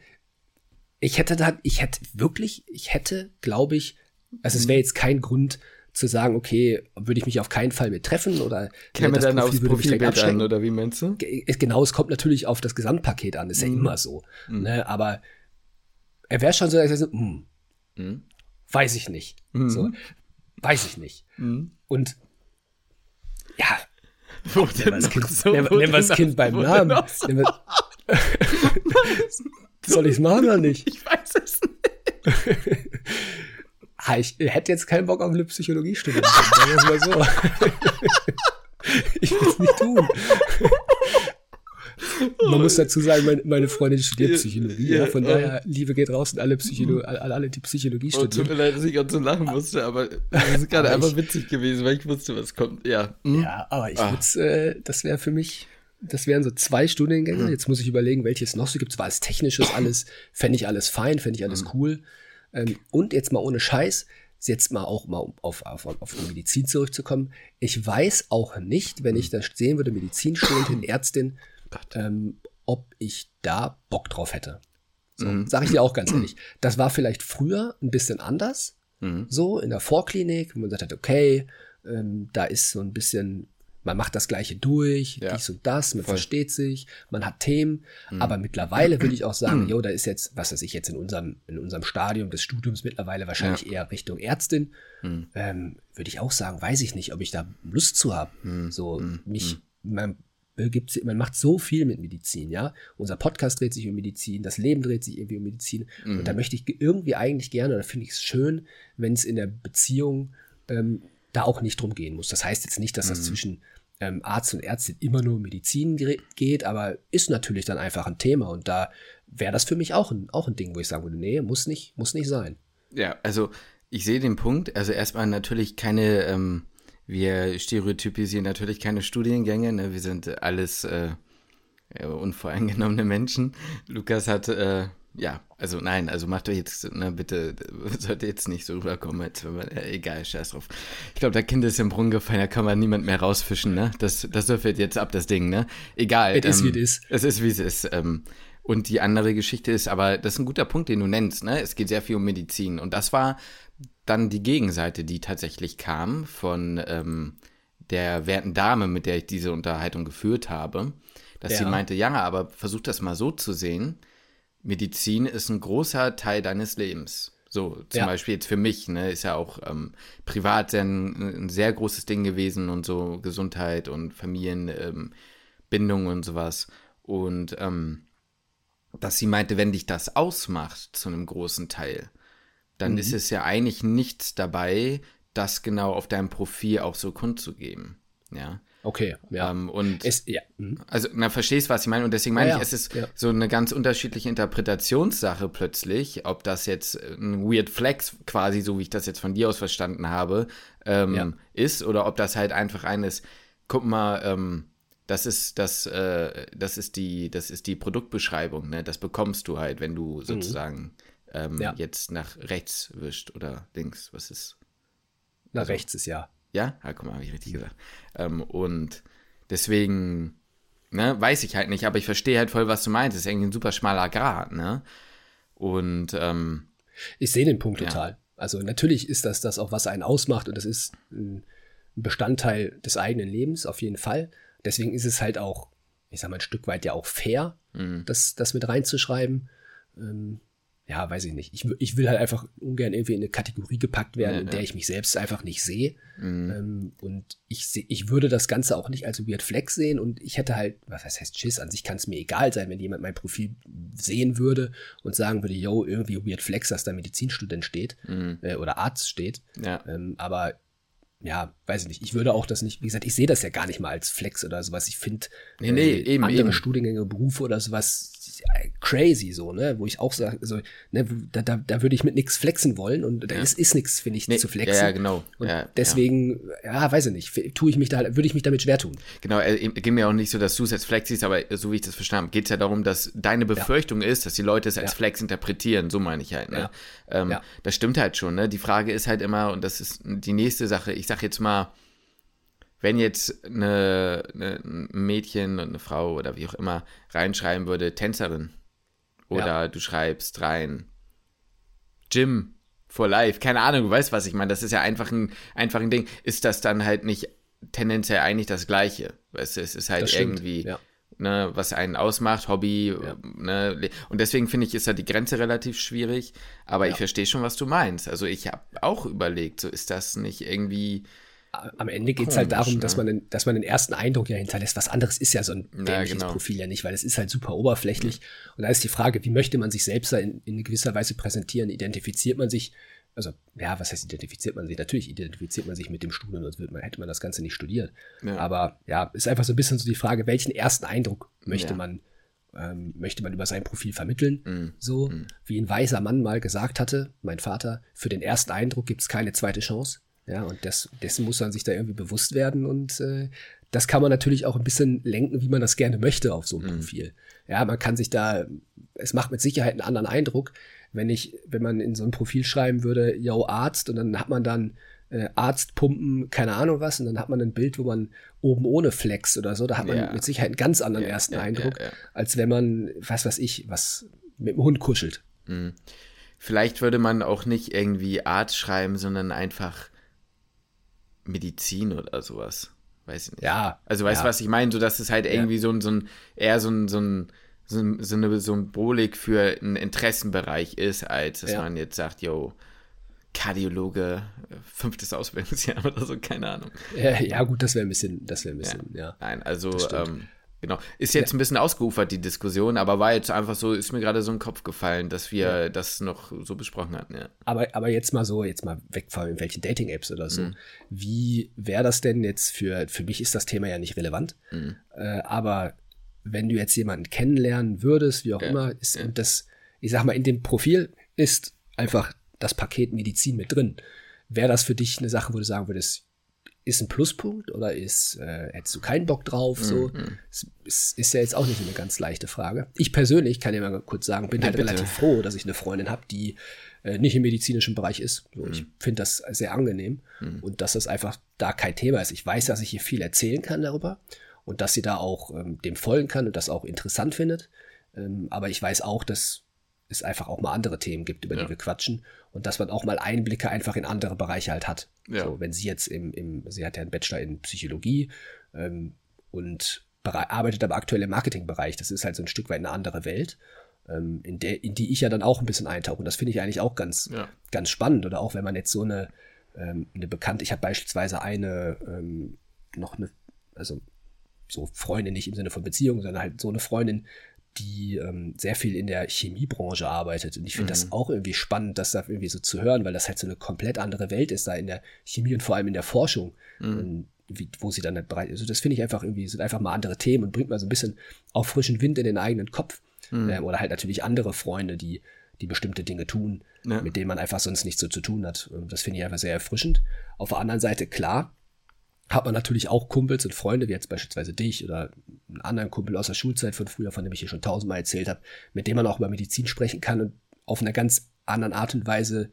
ich hätte da, ich hätte wirklich, ich hätte, glaube ich, also es wäre jetzt kein Grund zu sagen, okay, würde ich mich auf keinen Fall mit treffen oder Käme das dann Profil aufs Profilbild an, oder wie meinst du? Genau, es kommt natürlich auf das Gesamtpaket an, ist mhm. ja immer so. Mhm. Ne? Aber er wäre schon so, dass er so, hm, mhm. weiß ich nicht. Mhm. So, weiß ich nicht. Mhm. Und ja, wo nehmen wir das Kind, so, nehmen, nehmen wir das kind beim Namen. So? Wir, soll ich es machen oder nicht? Ich weiß es nicht. ich hätte jetzt keinen Bock auf eine Psychologie studieren. Sagen wir mal so. ich will es nicht tun. Man muss dazu sagen, meine, meine Freundin studiert Psychologie. Ja, ja, von daher, Liebe geht raus und alle, Psycholo alle, alle, die Psychologie studieren. Oh, tut mir leid, dass ich gerade so lachen musste, aber das ist gerade einfach witzig gewesen, weil ich wusste, was kommt. Ja, hm? ja aber ich ah. würde äh, das wäre für mich, das wären so zwei Studiengänge. Hm. Jetzt muss ich überlegen, welches noch so gibt. War es technisches alles, fände ich alles fein, fände ich alles hm. cool. Ähm, und jetzt mal ohne Scheiß, jetzt mal auch mal auf, auf, auf die Medizin zurückzukommen. Ich weiß auch nicht, wenn ich das sehen würde, Medizinstudentin, Ärztin, ähm, ob ich da Bock drauf hätte. So, mhm. Sag ich dir auch ganz ehrlich. Das war vielleicht früher ein bisschen anders. Mhm. So in der Vorklinik, wo man gesagt hat, okay, ähm, da ist so ein bisschen, man macht das Gleiche durch, ja. dies und das, man Voll. versteht sich, man hat Themen. Mhm. Aber mittlerweile würde ich auch sagen, jo, da ist jetzt, was weiß ich jetzt in unserem, in unserem Stadium des Studiums mittlerweile wahrscheinlich ja. eher Richtung Ärztin. Mhm. Ähm, würde ich auch sagen, weiß ich nicht, ob ich da Lust zu habe. Mhm. So mhm. mich, äh, gibt's, man macht so viel mit Medizin, ja. Unser Podcast dreht sich um Medizin, das Leben dreht sich irgendwie um Medizin. Mhm. Und da möchte ich irgendwie eigentlich gerne, oder finde ich es schön, wenn es in der Beziehung ähm, da auch nicht drum gehen muss. Das heißt jetzt nicht, dass mhm. das zwischen ähm, Arzt und Ärztin immer nur um Medizin geht, aber ist natürlich dann einfach ein Thema. Und da wäre das für mich auch ein, auch ein Ding, wo ich sagen würde, nee, muss nicht, muss nicht sein. Ja, also ich sehe den Punkt. Also erstmal natürlich keine ähm, wir stereotypisieren natürlich keine Studiengänge, ne? wir sind alles äh, unvoreingenommene Menschen. Lukas hat, äh, ja, also nein, also macht euch jetzt, ne, bitte, sollte jetzt nicht so rüberkommen, als wenn man, äh, egal, scheiß drauf. Ich glaube, der Kind ist im Brunnen gefallen, da kann man niemand mehr rausfischen, ne? Das, das dürfte jetzt ab, das Ding, ne? Egal. Es ähm, ist, wie es ist. Es ist, wie es ist. Ähm, und die andere Geschichte ist, aber das ist ein guter Punkt, den du nennst, ne? Es geht sehr viel um Medizin. Und das war dann die Gegenseite, die tatsächlich kam von ähm, der werten Dame, mit der ich diese Unterhaltung geführt habe, dass ja. sie meinte, ja, aber versuch das mal so zu sehen. Medizin ist ein großer Teil deines Lebens. So, zum ja. Beispiel jetzt für mich, ne, ist ja auch ähm, privat ein, ein, sehr großes Ding gewesen und so Gesundheit und Familienbindung ähm, und sowas. Und ähm, dass sie meinte, wenn dich das ausmacht zu einem großen Teil, dann mhm. ist es ja eigentlich nichts dabei, das genau auf deinem Profil auch so kundzugeben. Ja. Okay, ja. Ähm, und es, ja. Mhm. also, na, verstehst, was ich meine? Und deswegen meine ja, ich, es ist ja. so eine ganz unterschiedliche Interpretationssache plötzlich, ob das jetzt ein Weird Flex quasi, so wie ich das jetzt von dir aus verstanden habe, ähm, ja. ist, oder ob das halt einfach eines, guck mal, ähm, das ist das, äh, das ist die, das ist die Produktbeschreibung, ne? Das bekommst du halt, wenn du mhm. sozusagen mhm ähm, ja. jetzt nach rechts wischt oder links. Was ist? Nach also, rechts ist ja. Ja? Ah, guck mal, habe ich richtig gesagt. Ähm, und deswegen, ne, weiß ich halt nicht, aber ich verstehe halt voll, was du meinst. Das ist irgendwie ein super schmaler Grad, ne? Und ähm, ich sehe den Punkt ja. total. Also natürlich ist das das auch, was einen ausmacht und das ist ein Bestandteil des eigenen Lebens, auf jeden Fall. Deswegen ist es halt auch, ich sag mal, ein Stück weit ja auch fair, mhm. das, das mit reinzuschreiben. Ähm, ja, weiß ich nicht. Ich, ich will halt einfach ungern irgendwie in eine Kategorie gepackt werden, ja, in der ja. ich mich selbst einfach nicht sehe. Mhm. Ähm, und ich, seh, ich würde das Ganze auch nicht als Weird Flex sehen und ich hätte halt, was heißt Schiss, an sich kann es mir egal sein, wenn jemand mein Profil sehen würde und sagen würde, yo, irgendwie Weird Flex, dass da Medizinstudent steht mhm. äh, oder Arzt steht. Ja. Ähm, aber ja, weiß ich nicht. Ich würde auch das nicht, wie gesagt, ich sehe das ja gar nicht mal als Flex oder sowas. Ich finde nee, nee, äh, eben, andere eben. Studiengänge, Berufe oder sowas crazy so, ne, wo ich auch sage, also, ne, da, da, da würde ich mit nichts flexen wollen und da ja. ist, ist nichts, finde ich, nee, zu flexen. Ja, genau. Und ja, deswegen, ja. ja. weiß ich nicht, tue ich mich da, würde ich mich damit schwer tun. Genau, äh, ging mir auch nicht so, dass du es als Flex siehst, aber so wie ich das verstanden habe, geht es ja darum, dass deine Befürchtung ist, dass die Leute es als Flex interpretieren, so meine ich halt, ne. Ähm, das stimmt halt schon, ne. Die Frage ist halt immer, und das ist die nächste Sache, ich sag jetzt mal, wenn jetzt eine, eine, ein Mädchen und eine Frau oder wie auch immer reinschreiben würde, Tänzerin. Oder ja. du schreibst rein Gym for Life. Keine Ahnung, du weißt, was ich meine. Das ist ja einfach ein, einfach ein Ding. Ist das dann halt nicht tendenziell eigentlich das Gleiche? Weißt du, es ist halt irgendwie. Ja. Ne, was einen ausmacht, Hobby, ja. ne, und deswegen finde ich, ist da die Grenze relativ schwierig, aber ja. ich verstehe schon, was du meinst. Also ich habe auch überlegt, so ist das nicht irgendwie, am Ende geht es halt darum, ne? dass, man den, dass man den ersten Eindruck ja hinterlässt. Was anderes ist ja so ein dämliches ja, genau. Profil ja nicht, weil es ist halt super oberflächlich. Mhm. Und da ist die Frage, wie möchte man sich selbst da in, in gewisser Weise präsentieren? Identifiziert man sich, also ja, was heißt identifiziert man sich? Natürlich identifiziert man sich mit dem Studium, sonst man, hätte man das Ganze nicht studiert. Ja. Aber ja, ist einfach so ein bisschen so die Frage, welchen ersten Eindruck möchte ja. man ähm, möchte man über sein Profil vermitteln. Mm. So, mm. wie ein weiser Mann mal gesagt hatte, mein Vater, für den ersten Eindruck gibt es keine zweite Chance. Ja, und das, dessen muss man sich da irgendwie bewusst werden und äh, das kann man natürlich auch ein bisschen lenken, wie man das gerne möchte auf so einem mhm. Profil. Ja, man kann sich da, es macht mit Sicherheit einen anderen Eindruck, wenn ich, wenn man in so ein Profil schreiben würde, yo, Arzt, und dann hat man dann äh, Arztpumpen, keine Ahnung was, und dann hat man ein Bild, wo man oben ohne Flex oder so, da hat man ja. mit Sicherheit einen ganz anderen ja, ersten ja, Eindruck, als wenn man, was weiß ich, was mit dem Hund kuschelt. Mhm. Vielleicht würde man auch nicht irgendwie Arzt schreiben, sondern einfach Medizin oder sowas. Weiß ich nicht. Ja. Also weißt du, ja. was ich meine? So, dass es halt irgendwie ja. so ein, so ein, eher so ein, so ein, so, eine Symbolik für einen Interessenbereich ist, als dass ja. man jetzt sagt, yo, Kardiologe, fünftes Ausbildungsjahr oder so, keine Ahnung. Ja, ja gut, das wäre ein bisschen, das wäre ein bisschen, ja. Nein, also, ähm, Genau. Ist jetzt ein bisschen ausgeufert, die Diskussion, aber war jetzt einfach so, ist mir gerade so im Kopf gefallen, dass wir ja. das noch so besprochen hatten, ja. Aber, aber jetzt mal so, jetzt mal weg von irgendwelchen Dating-Apps oder so. Mhm. Wie wäre das denn jetzt für, für mich ist das Thema ja nicht relevant, mhm. äh, aber wenn du jetzt jemanden kennenlernen würdest, wie auch ja. immer, ist ja. das, ich sag mal, in dem Profil ist einfach das Paket Medizin mit drin. Wäre das für dich eine Sache, wo du sagen würdest, ist ein Pluspunkt oder ist, äh, hättest du keinen Bock drauf? So, mhm. ist, ist ja jetzt auch nicht eine ganz leichte Frage. Ich persönlich kann dir mal kurz sagen, bin ja, halt bitte. relativ froh, dass ich eine Freundin habe, die äh, nicht im medizinischen Bereich ist. So, mhm. Ich finde das sehr angenehm mhm. und dass das einfach da kein Thema ist. Ich weiß, dass ich hier viel erzählen kann darüber und dass sie da auch ähm, dem folgen kann und das auch interessant findet. Ähm, aber ich weiß auch, dass es einfach auch mal andere Themen gibt, über ja. die wir quatschen und dass man auch mal Einblicke einfach in andere Bereiche halt hat. Ja. So, wenn sie jetzt im, im, sie hat ja einen Bachelor in Psychologie ähm, und arbeitet aber aktuell im Marketingbereich. Das ist halt so ein Stück weit eine andere Welt, ähm, in, der, in die ich ja dann auch ein bisschen eintauche. Und das finde ich eigentlich auch ganz, ja. ganz spannend. Oder auch wenn man jetzt so eine, ähm, eine bekannte, ich habe beispielsweise eine, ähm, noch eine, also so Freundin nicht im Sinne von Beziehung, sondern halt so eine Freundin, die ähm, sehr viel in der Chemiebranche arbeitet. Und ich finde mhm. das auch irgendwie spannend, das da irgendwie so zu hören, weil das halt so eine komplett andere Welt ist, da in der Chemie und vor allem in der Forschung, mhm. wie, wo sie dann halt bereit ist. Also das finde ich einfach irgendwie, sind einfach mal andere Themen und bringt mal so ein bisschen auch frischen Wind in den eigenen Kopf. Mhm. Ähm, oder halt natürlich andere Freunde, die, die bestimmte Dinge tun, ja. mit denen man einfach sonst nichts so zu tun hat. Das finde ich einfach sehr erfrischend. Auf der anderen Seite, klar, hat man natürlich auch Kumpels und Freunde, wie jetzt beispielsweise dich oder einen anderen Kumpel aus der Schulzeit von früher, von dem ich hier schon tausendmal erzählt habe, mit dem man auch über Medizin sprechen kann und auf einer ganz anderen Art und Weise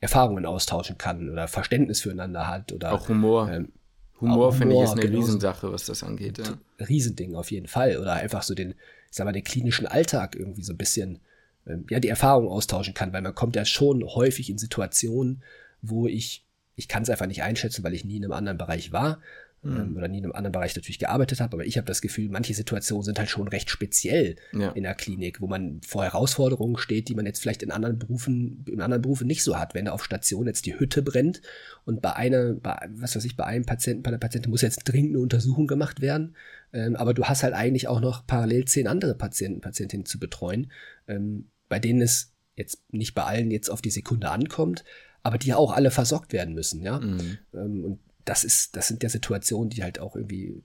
Erfahrungen austauschen kann oder Verständnis füreinander hat oder auch Humor. Ähm, Humor, finde ich, ist eine Riesensache, was das angeht. Ja. Riesending auf jeden Fall. Oder einfach so den, ich sag mal, den klinischen Alltag irgendwie so ein bisschen ähm, ja, die Erfahrung austauschen kann, weil man kommt ja schon häufig in Situationen, wo ich, ich kann es einfach nicht einschätzen, weil ich nie in einem anderen Bereich war mhm. oder nie in einem anderen Bereich natürlich gearbeitet habe, aber ich habe das Gefühl, manche Situationen sind halt schon recht speziell ja. in der Klinik, wo man vor Herausforderungen steht, die man jetzt vielleicht in anderen Berufen, in anderen Berufen nicht so hat. Wenn da auf Station jetzt die Hütte brennt und bei einer, bei, was weiß ich, bei einem Patienten, bei einer Patientin muss jetzt dringend eine Untersuchung gemacht werden, ähm, aber du hast halt eigentlich auch noch parallel zehn andere Patienten, Patientinnen zu betreuen, ähm, bei denen es jetzt nicht bei allen jetzt auf die Sekunde ankommt, aber die ja auch alle versorgt werden müssen, ja. Mhm. Ähm, und das ist, das sind ja Situationen, die halt auch irgendwie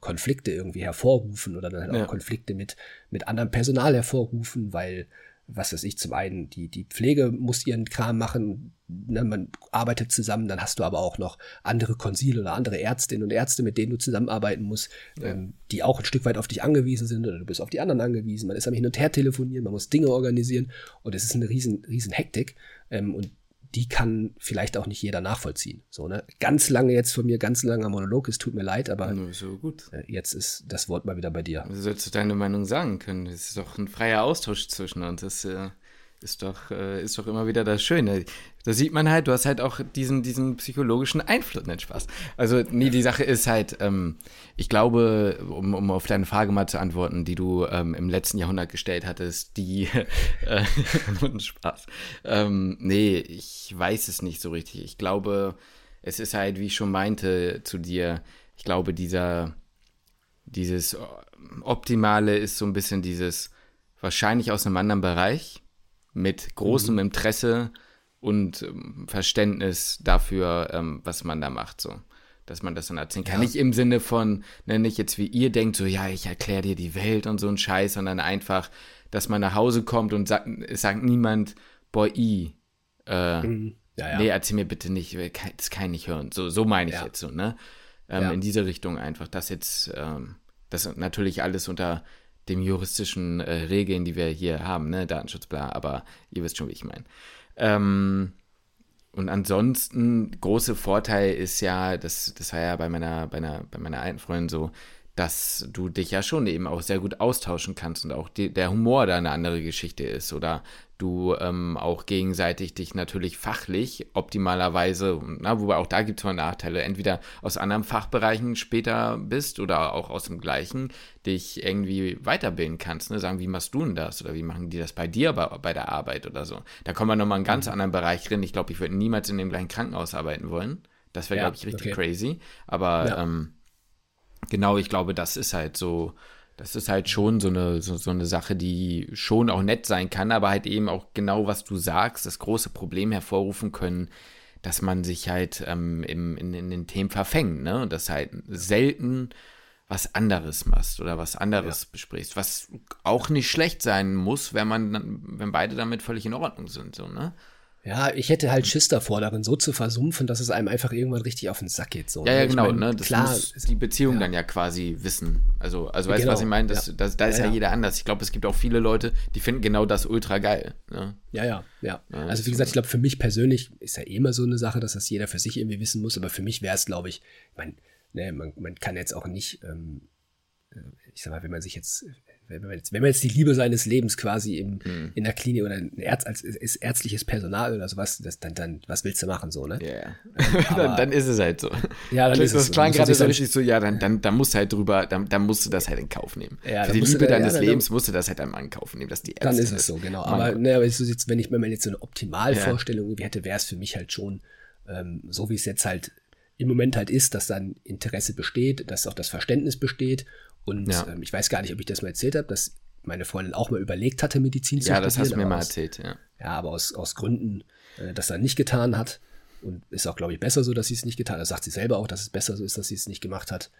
Konflikte irgendwie hervorrufen oder dann halt auch ja. Konflikte mit, mit anderem Personal hervorrufen, weil, was weiß ich, zum einen, die, die Pflege muss ihren Kram machen, ne, man arbeitet zusammen, dann hast du aber auch noch andere Konsile oder andere Ärztinnen und Ärzte, mit denen du zusammenarbeiten musst, ja. ähm, die auch ein Stück weit auf dich angewiesen sind oder du bist auf die anderen angewiesen. Man ist am Hin und Her telefonieren, man muss Dinge organisieren und es ist eine riesen, riesen Hektik. Ähm, und die kann vielleicht auch nicht jeder nachvollziehen. So, ne? Ganz lange jetzt von mir, ganz langer Monolog, es tut mir leid, aber so äh, jetzt ist das Wort mal wieder bei dir. Du sollst du deine Meinung sagen können. Es ist doch ein freier Austausch zwischen uns. Das äh, ist doch, äh, ist doch immer wieder das Schöne. Da sieht man halt, du hast halt auch diesen, diesen psychologischen Einfluss, nicht Spaß. Also, nee, die Sache ist halt, ähm, ich glaube, um, um auf deine Frage mal zu antworten, die du ähm, im letzten Jahrhundert gestellt hattest, die, äh, Spaß. Ähm, nee, ich weiß es nicht so richtig. Ich glaube, es ist halt, wie ich schon meinte zu dir, ich glaube, dieser, dieses Optimale ist so ein bisschen dieses, wahrscheinlich aus einem anderen Bereich, mit großem mhm. Interesse und ähm, Verständnis dafür, ähm, was man da macht, so. Dass man das dann erzählen kann. Ja. Nicht im Sinne von, ne, nicht jetzt wie ihr denkt, so, ja, ich erkläre dir die Welt und so ein Scheiß, sondern einfach, dass man nach Hause kommt und sagt, es sagt niemand, boy, i, äh, mhm. ja, ja. nee, erzähl mir bitte nicht, das kann ich nicht hören. So, so meine ich jetzt so, ne? Ähm, in diese Richtung einfach, dass jetzt, ähm, das natürlich alles unter dem juristischen äh, Regeln, die wir hier haben, ne, Datenschutz, bla, aber ihr wisst schon, wie ich meine. Ähm, und ansonsten, große Vorteil ist ja, das, das war ja bei meiner, bei, einer, bei meiner alten Freundin so, dass du dich ja schon eben auch sehr gut austauschen kannst und auch die, der Humor da eine andere Geschichte ist oder du ähm, auch gegenseitig dich natürlich fachlich optimalerweise, na, wobei auch da gibt es mal Nachteile, entweder aus anderen Fachbereichen später bist oder auch aus dem gleichen, dich irgendwie weiterbilden kannst, ne? sagen, wie machst du denn das oder wie machen die das bei dir bei, bei der Arbeit oder so. Da kommen wir nochmal einen ganz mhm. anderen Bereich drin. Ich glaube, ich würde niemals in dem gleichen Krankenhaus arbeiten wollen. Das wäre, ja, glaube ich, richtig okay. crazy. Aber ja. ähm, genau, ich glaube, das ist halt so, das ist halt schon so eine, so, so, eine Sache, die schon auch nett sein kann, aber halt eben auch genau, was du sagst, das große Problem hervorrufen können, dass man sich halt ähm, im, in, in, den Themen verfängt, ne? Und das halt selten was anderes machst oder was anderes ja. besprichst, was auch nicht schlecht sein muss, wenn man, wenn beide damit völlig in Ordnung sind, so, ne? Ja, ich hätte halt Schiss davor, darin so zu versumpfen, dass es einem einfach irgendwann richtig auf den Sack geht. So. Ja, ja, genau. Mein, ne? Das klar, muss die Beziehung ja. dann ja quasi wissen. Also, also weißt du, genau, was ich meine? Das, ja. das, da ist ja, ja, jeder anders. Ich glaube, es gibt auch viele Leute, die finden genau das ultra geil. Ne? Ja, ja, ja. also wie gesagt, ich glaube, für mich persönlich ist ja eh immer so eine Sache, dass das jeder für sich irgendwie wissen muss. Aber für mich wäre es, glaube ich, ich meine, ne, man, man kann jetzt auch nicht, ähm, äh, ich sag mal, wenn man sich jetzt wenn man, jetzt, wenn man jetzt die Liebe seines Lebens quasi im, hm. in der Klinik oder ein Ärz, als ist ärztliches Personal oder sowas, das, dann, dann, was willst du machen, so, ne? Ja, yeah. ähm, dann, dann, ist es halt so. Ja, dann das, ist das es klang gerade so richtig so, ja, dann, dann, dann musst du halt drüber, dann, dann musst du das halt in Kauf nehmen. Ja, Für die Liebe deines ja, Lebens musst du das halt einmal in Kauf nehmen, dass die Ärzte Dann ist es so, genau. Aber, ne, aber jetzt, wenn ich, man jetzt so eine Optimalvorstellung irgendwie hätte, wäre es für mich halt schon, ähm, so wie es jetzt halt im Moment halt ist, dass dann Interesse besteht, dass auch das Verständnis besteht und ja. ähm, ich weiß gar nicht, ob ich das mal erzählt habe, dass meine Freundin auch mal überlegt hatte, Medizin zu ja, studieren. Ja, das hast du mir mal erzählt, ja. Ja, aber aus, aus Gründen äh, das dann nicht getan hat. Und ist auch, glaube ich, besser so, dass sie es nicht getan hat. Das sagt sie selber auch, dass es besser so ist, dass sie es nicht gemacht hat.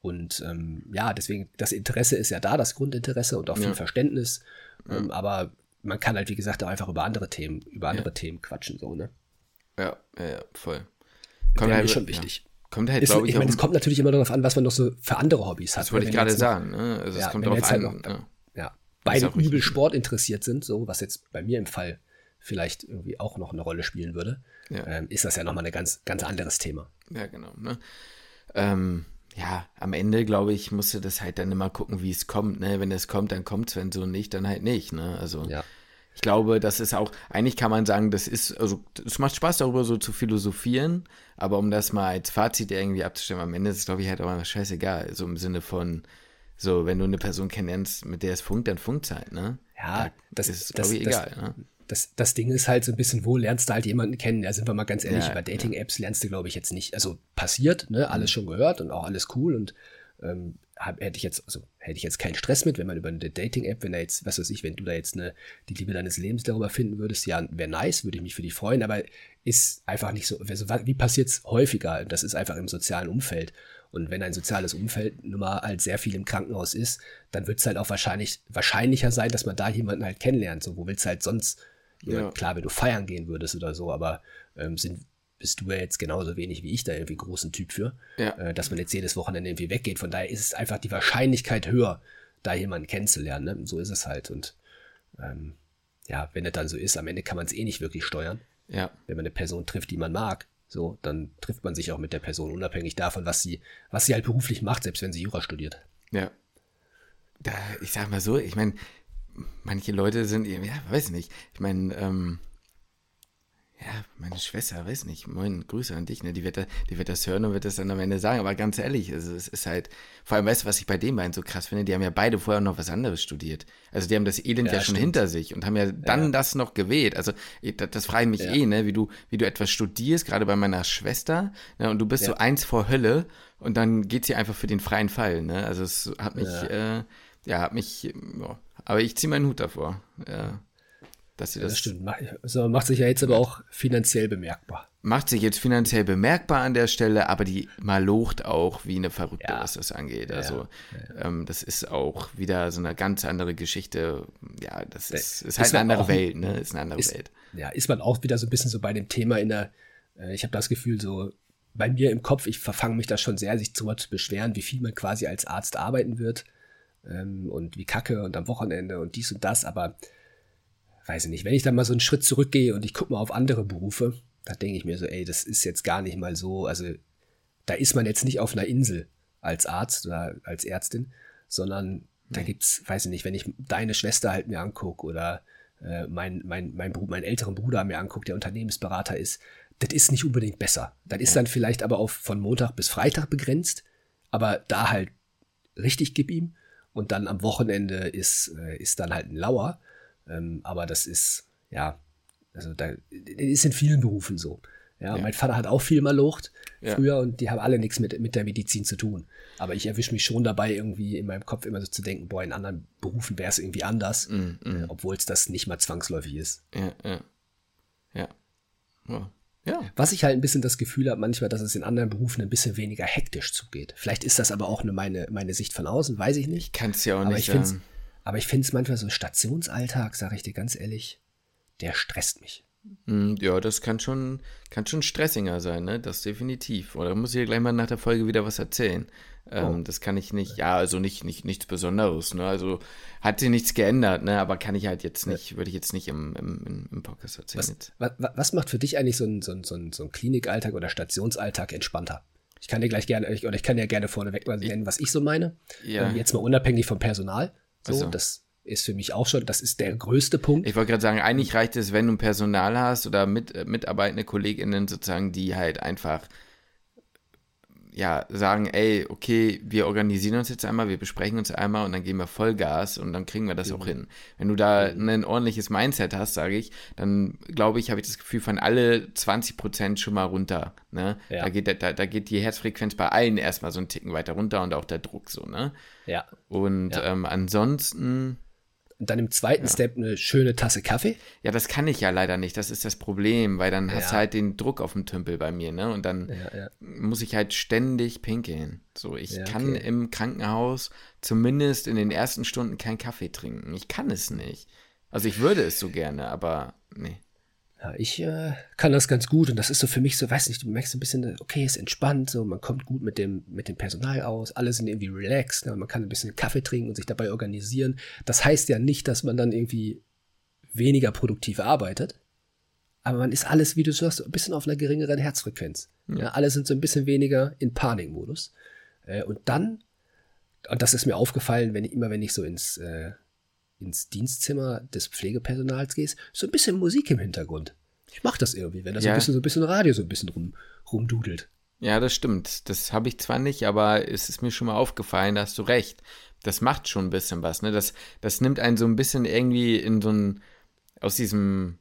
Und ähm, ja, deswegen, das Interesse ist ja da, das Grundinteresse und auch viel ja. Verständnis. Ähm. Aber man kann halt, wie gesagt, auch einfach über andere Themen, über andere. Themen quatschen, so, ne? Ja, ja, ja voll. Kommt halt, ist schon wichtig. Kommt halt, glaube ich, ich meine, es kommt natürlich immer darauf an, was man noch so für andere Hobbys hat. Das wollte ich gerade sagen. Ne? Also es kommt darauf halt an. Halt noch, beide übel Sport interessiert sind, so was jetzt bei mir im Fall vielleicht irgendwie auch noch eine Rolle spielen würde, ja. ähm, ist das ja nochmal ein ganz, ganz anderes Thema. Ja, genau. Ne? Ähm, ja, am Ende, glaube ich, musst du das halt dann immer gucken, wie es kommt. Ne? Wenn es kommt, dann kommt es, wenn so nicht, dann halt nicht. Ne? Also ja. Ich glaube, das ist auch, eigentlich kann man sagen, das ist, also es macht Spaß darüber so zu philosophieren, aber um das mal als Fazit irgendwie abzustimmen, am Ende ist es, glaube ich, halt auch einfach scheißegal. So im Sinne von, so, wenn du eine Person kennst, mit der es funkt, dann funkt es halt, ne? Ja, das ist, glaube ich, egal, das, ne? Das, das Ding ist halt so ein bisschen, wo lernst du halt jemanden kennen? Ja, sind wir mal ganz ehrlich, ja, über Dating-Apps lernst du, glaube ich, jetzt nicht. Also passiert, ne? Alles mhm. schon gehört und auch alles cool und ähm, hab, hätte ich jetzt, also hätte ich jetzt keinen Stress mit, wenn man über eine Dating-App, wenn da jetzt, was weiß ich, wenn du da jetzt eine, die Liebe deines Lebens darüber finden würdest, ja, wäre nice, würde ich mich für dich freuen, aber ist einfach nicht so, wie passiert es häufiger? Das ist einfach im sozialen Umfeld. Und wenn ein soziales Umfeld nun mal halt sehr viel im Krankenhaus ist, dann wird es halt auch wahrscheinlich wahrscheinlicher sein, dass man da jemanden halt kennenlernt. So, wo willst du halt sonst, ja. klar, wenn du feiern gehen würdest oder so, aber ähm, sind, bist du ja jetzt genauso wenig wie ich da irgendwie großen Typ für, ja. äh, dass man jetzt jedes Wochenende irgendwie weggeht. Von daher ist es einfach die Wahrscheinlichkeit höher, da jemanden kennenzulernen. Ne? So ist es halt. Und ähm, ja, wenn es dann so ist, am Ende kann man es eh nicht wirklich steuern. Ja. Wenn man eine Person trifft, die man mag, so, dann trifft man sich auch mit der Person, unabhängig davon, was sie, was sie halt beruflich macht, selbst wenn sie Jura studiert. Ja. Da, ich sag mal so, ich meine, manche Leute sind, ja, weiß nicht, ich meine, ähm, ja, meine Schwester, weiß nicht, moin, Grüße an dich, ne? Die wird, da, die wird das hören und wird das dann am Ende sagen. Aber ganz ehrlich, also es ist halt, vor allem, weißt du, was ich bei den beiden so krass finde? Die haben ja beide vorher noch was anderes studiert. Also die haben das Elend ja, ja schon hinter sich und haben ja dann ja. das noch gewählt. Also das, das frage ich mich ja. eh, ne? Wie du, wie du etwas studierst, gerade bei meiner Schwester, ne? Und du bist so eins vor Hölle und dann geht sie einfach für den freien Fall, ne? Also es hat mich, ja, äh, ja hat mich, aber ich ziehe meinen Hut davor, ja dass sie das. das stimmt. Also macht sich ja jetzt aber auch finanziell bemerkbar. Macht sich jetzt finanziell bemerkbar an der Stelle, aber die malocht auch wie eine Verrückte, ja. was das angeht. Also, ja. Ähm, das ist auch wieder so eine ganz andere Geschichte. Ja, das ist, ist halt ist eine andere Welt, ne? Ist eine andere ist, Welt. Ja, ist man auch wieder so ein bisschen so bei dem Thema in der, äh, ich habe das Gefühl, so bei mir im Kopf, ich verfange mich da schon sehr, sich zu beschweren, wie viel man quasi als Arzt arbeiten wird ähm, und wie kacke und am Wochenende und dies und das, aber weiß ich nicht, wenn ich dann mal so einen Schritt zurückgehe und ich gucke mal auf andere Berufe, da denke ich mir so, ey, das ist jetzt gar nicht mal so, also da ist man jetzt nicht auf einer Insel als Arzt oder als Ärztin, sondern da gibt's, weiß ich nicht, wenn ich deine Schwester halt mir angucke oder äh, mein, mein, mein, Bruder, meinen älteren Bruder mir angucke, der Unternehmensberater ist, das ist nicht unbedingt besser. Das ist dann vielleicht aber auf von Montag bis Freitag begrenzt, aber da halt richtig gib ihm und dann am Wochenende ist, äh, ist dann halt ein Lauer. Ähm, aber das ist, ja, also da ist in vielen Berufen so. Ja, ja. mein Vater hat auch viel mal locht ja. früher und die haben alle nichts mit, mit der Medizin zu tun. Aber ich erwische mich schon dabei, irgendwie in meinem Kopf immer so zu denken, boah, in anderen Berufen wäre es irgendwie anders, mm, mm. äh, obwohl es das nicht mal zwangsläufig ist. Ja, ja. Ja. ja. Ja. Was ich halt ein bisschen das Gefühl habe, manchmal, dass es in anderen Berufen ein bisschen weniger hektisch zugeht. Vielleicht ist das aber auch eine, meine, meine Sicht von außen, weiß ich nicht. Kann es ja auch aber nicht. Ich finde aber ich finde es manchmal so Stationsalltag, sage ich dir ganz ehrlich, der stresst mich. Hm, ja, das kann schon, kann schon stressinger sein, ne? Das definitiv. Oder muss ich dir gleich mal nach der Folge wieder was erzählen. Ähm, oh. Das kann ich nicht, ja, also nicht, nicht, nichts Besonderes, ne? Also hat sich nichts geändert, ne? Aber kann ich halt jetzt nicht, ja. würde ich jetzt nicht im, im, im Podcast erzählen. Was, was, was, macht für dich eigentlich so ein, so ein, so ein, so ein Klinikalltag oder Stationsalltag entspannter? Ich kann dir gleich gerne, oder ich kann dir gerne vorneweg mal nennen, was ich so meine. Ja. Ähm, jetzt mal unabhängig vom Personal. So, so. das ist für mich auch schon, das ist der größte Punkt. Ich wollte gerade sagen, eigentlich reicht es, wenn du Personal hast oder mit, äh, mitarbeitende KollegInnen sozusagen, die halt einfach ja, sagen, ey, okay, wir organisieren uns jetzt einmal, wir besprechen uns einmal und dann geben wir Vollgas und dann kriegen wir das mhm. auch hin. Wenn du da mhm. ein ordentliches Mindset hast, sage ich, dann glaube ich, habe ich das Gefühl, von alle 20 Prozent schon mal runter. Ne? Ja. Da, geht, da, da geht die Herzfrequenz bei allen erstmal so einen Ticken weiter runter und auch der Druck so, ne? Ja. Und ja. Ähm, ansonsten dann im zweiten ja. Step eine schöne Tasse Kaffee. Ja, das kann ich ja leider nicht. Das ist das Problem, weil dann ja. hast du halt den Druck auf dem Tümpel bei mir, ne? Und dann ja, muss ich halt ständig pinkeln. So, ich okay. kann im Krankenhaus zumindest in den ersten Stunden keinen Kaffee trinken. Ich kann es nicht. Also ich würde es so gerne, aber nee. Ja, ich äh, kann das ganz gut und das ist so für mich so, weiß nicht, du merkst ein bisschen, okay, ist entspannt, so man kommt gut mit dem mit dem Personal aus, alle sind irgendwie relaxed, ne, man kann ein bisschen Kaffee trinken und sich dabei organisieren. Das heißt ja nicht, dass man dann irgendwie weniger produktiv arbeitet, aber man ist alles, wie du sagst, ein bisschen auf einer geringeren Herzfrequenz. Ja. ja alle sind so ein bisschen weniger in Panikmodus. Äh, und dann, und das ist mir aufgefallen, wenn ich immer, wenn ich so ins äh, ins Dienstzimmer des Pflegepersonals gehst, so ein bisschen Musik im Hintergrund. Ich mach das irgendwie, wenn da so ein bisschen so ein bisschen Radio so ein bisschen rum, rumdudelt. Ja, das stimmt. Das habe ich zwar nicht, aber es ist mir schon mal aufgefallen, da hast du recht. Das macht schon ein bisschen was, ne? Das, das nimmt einen so ein bisschen irgendwie in so ein, aus diesem,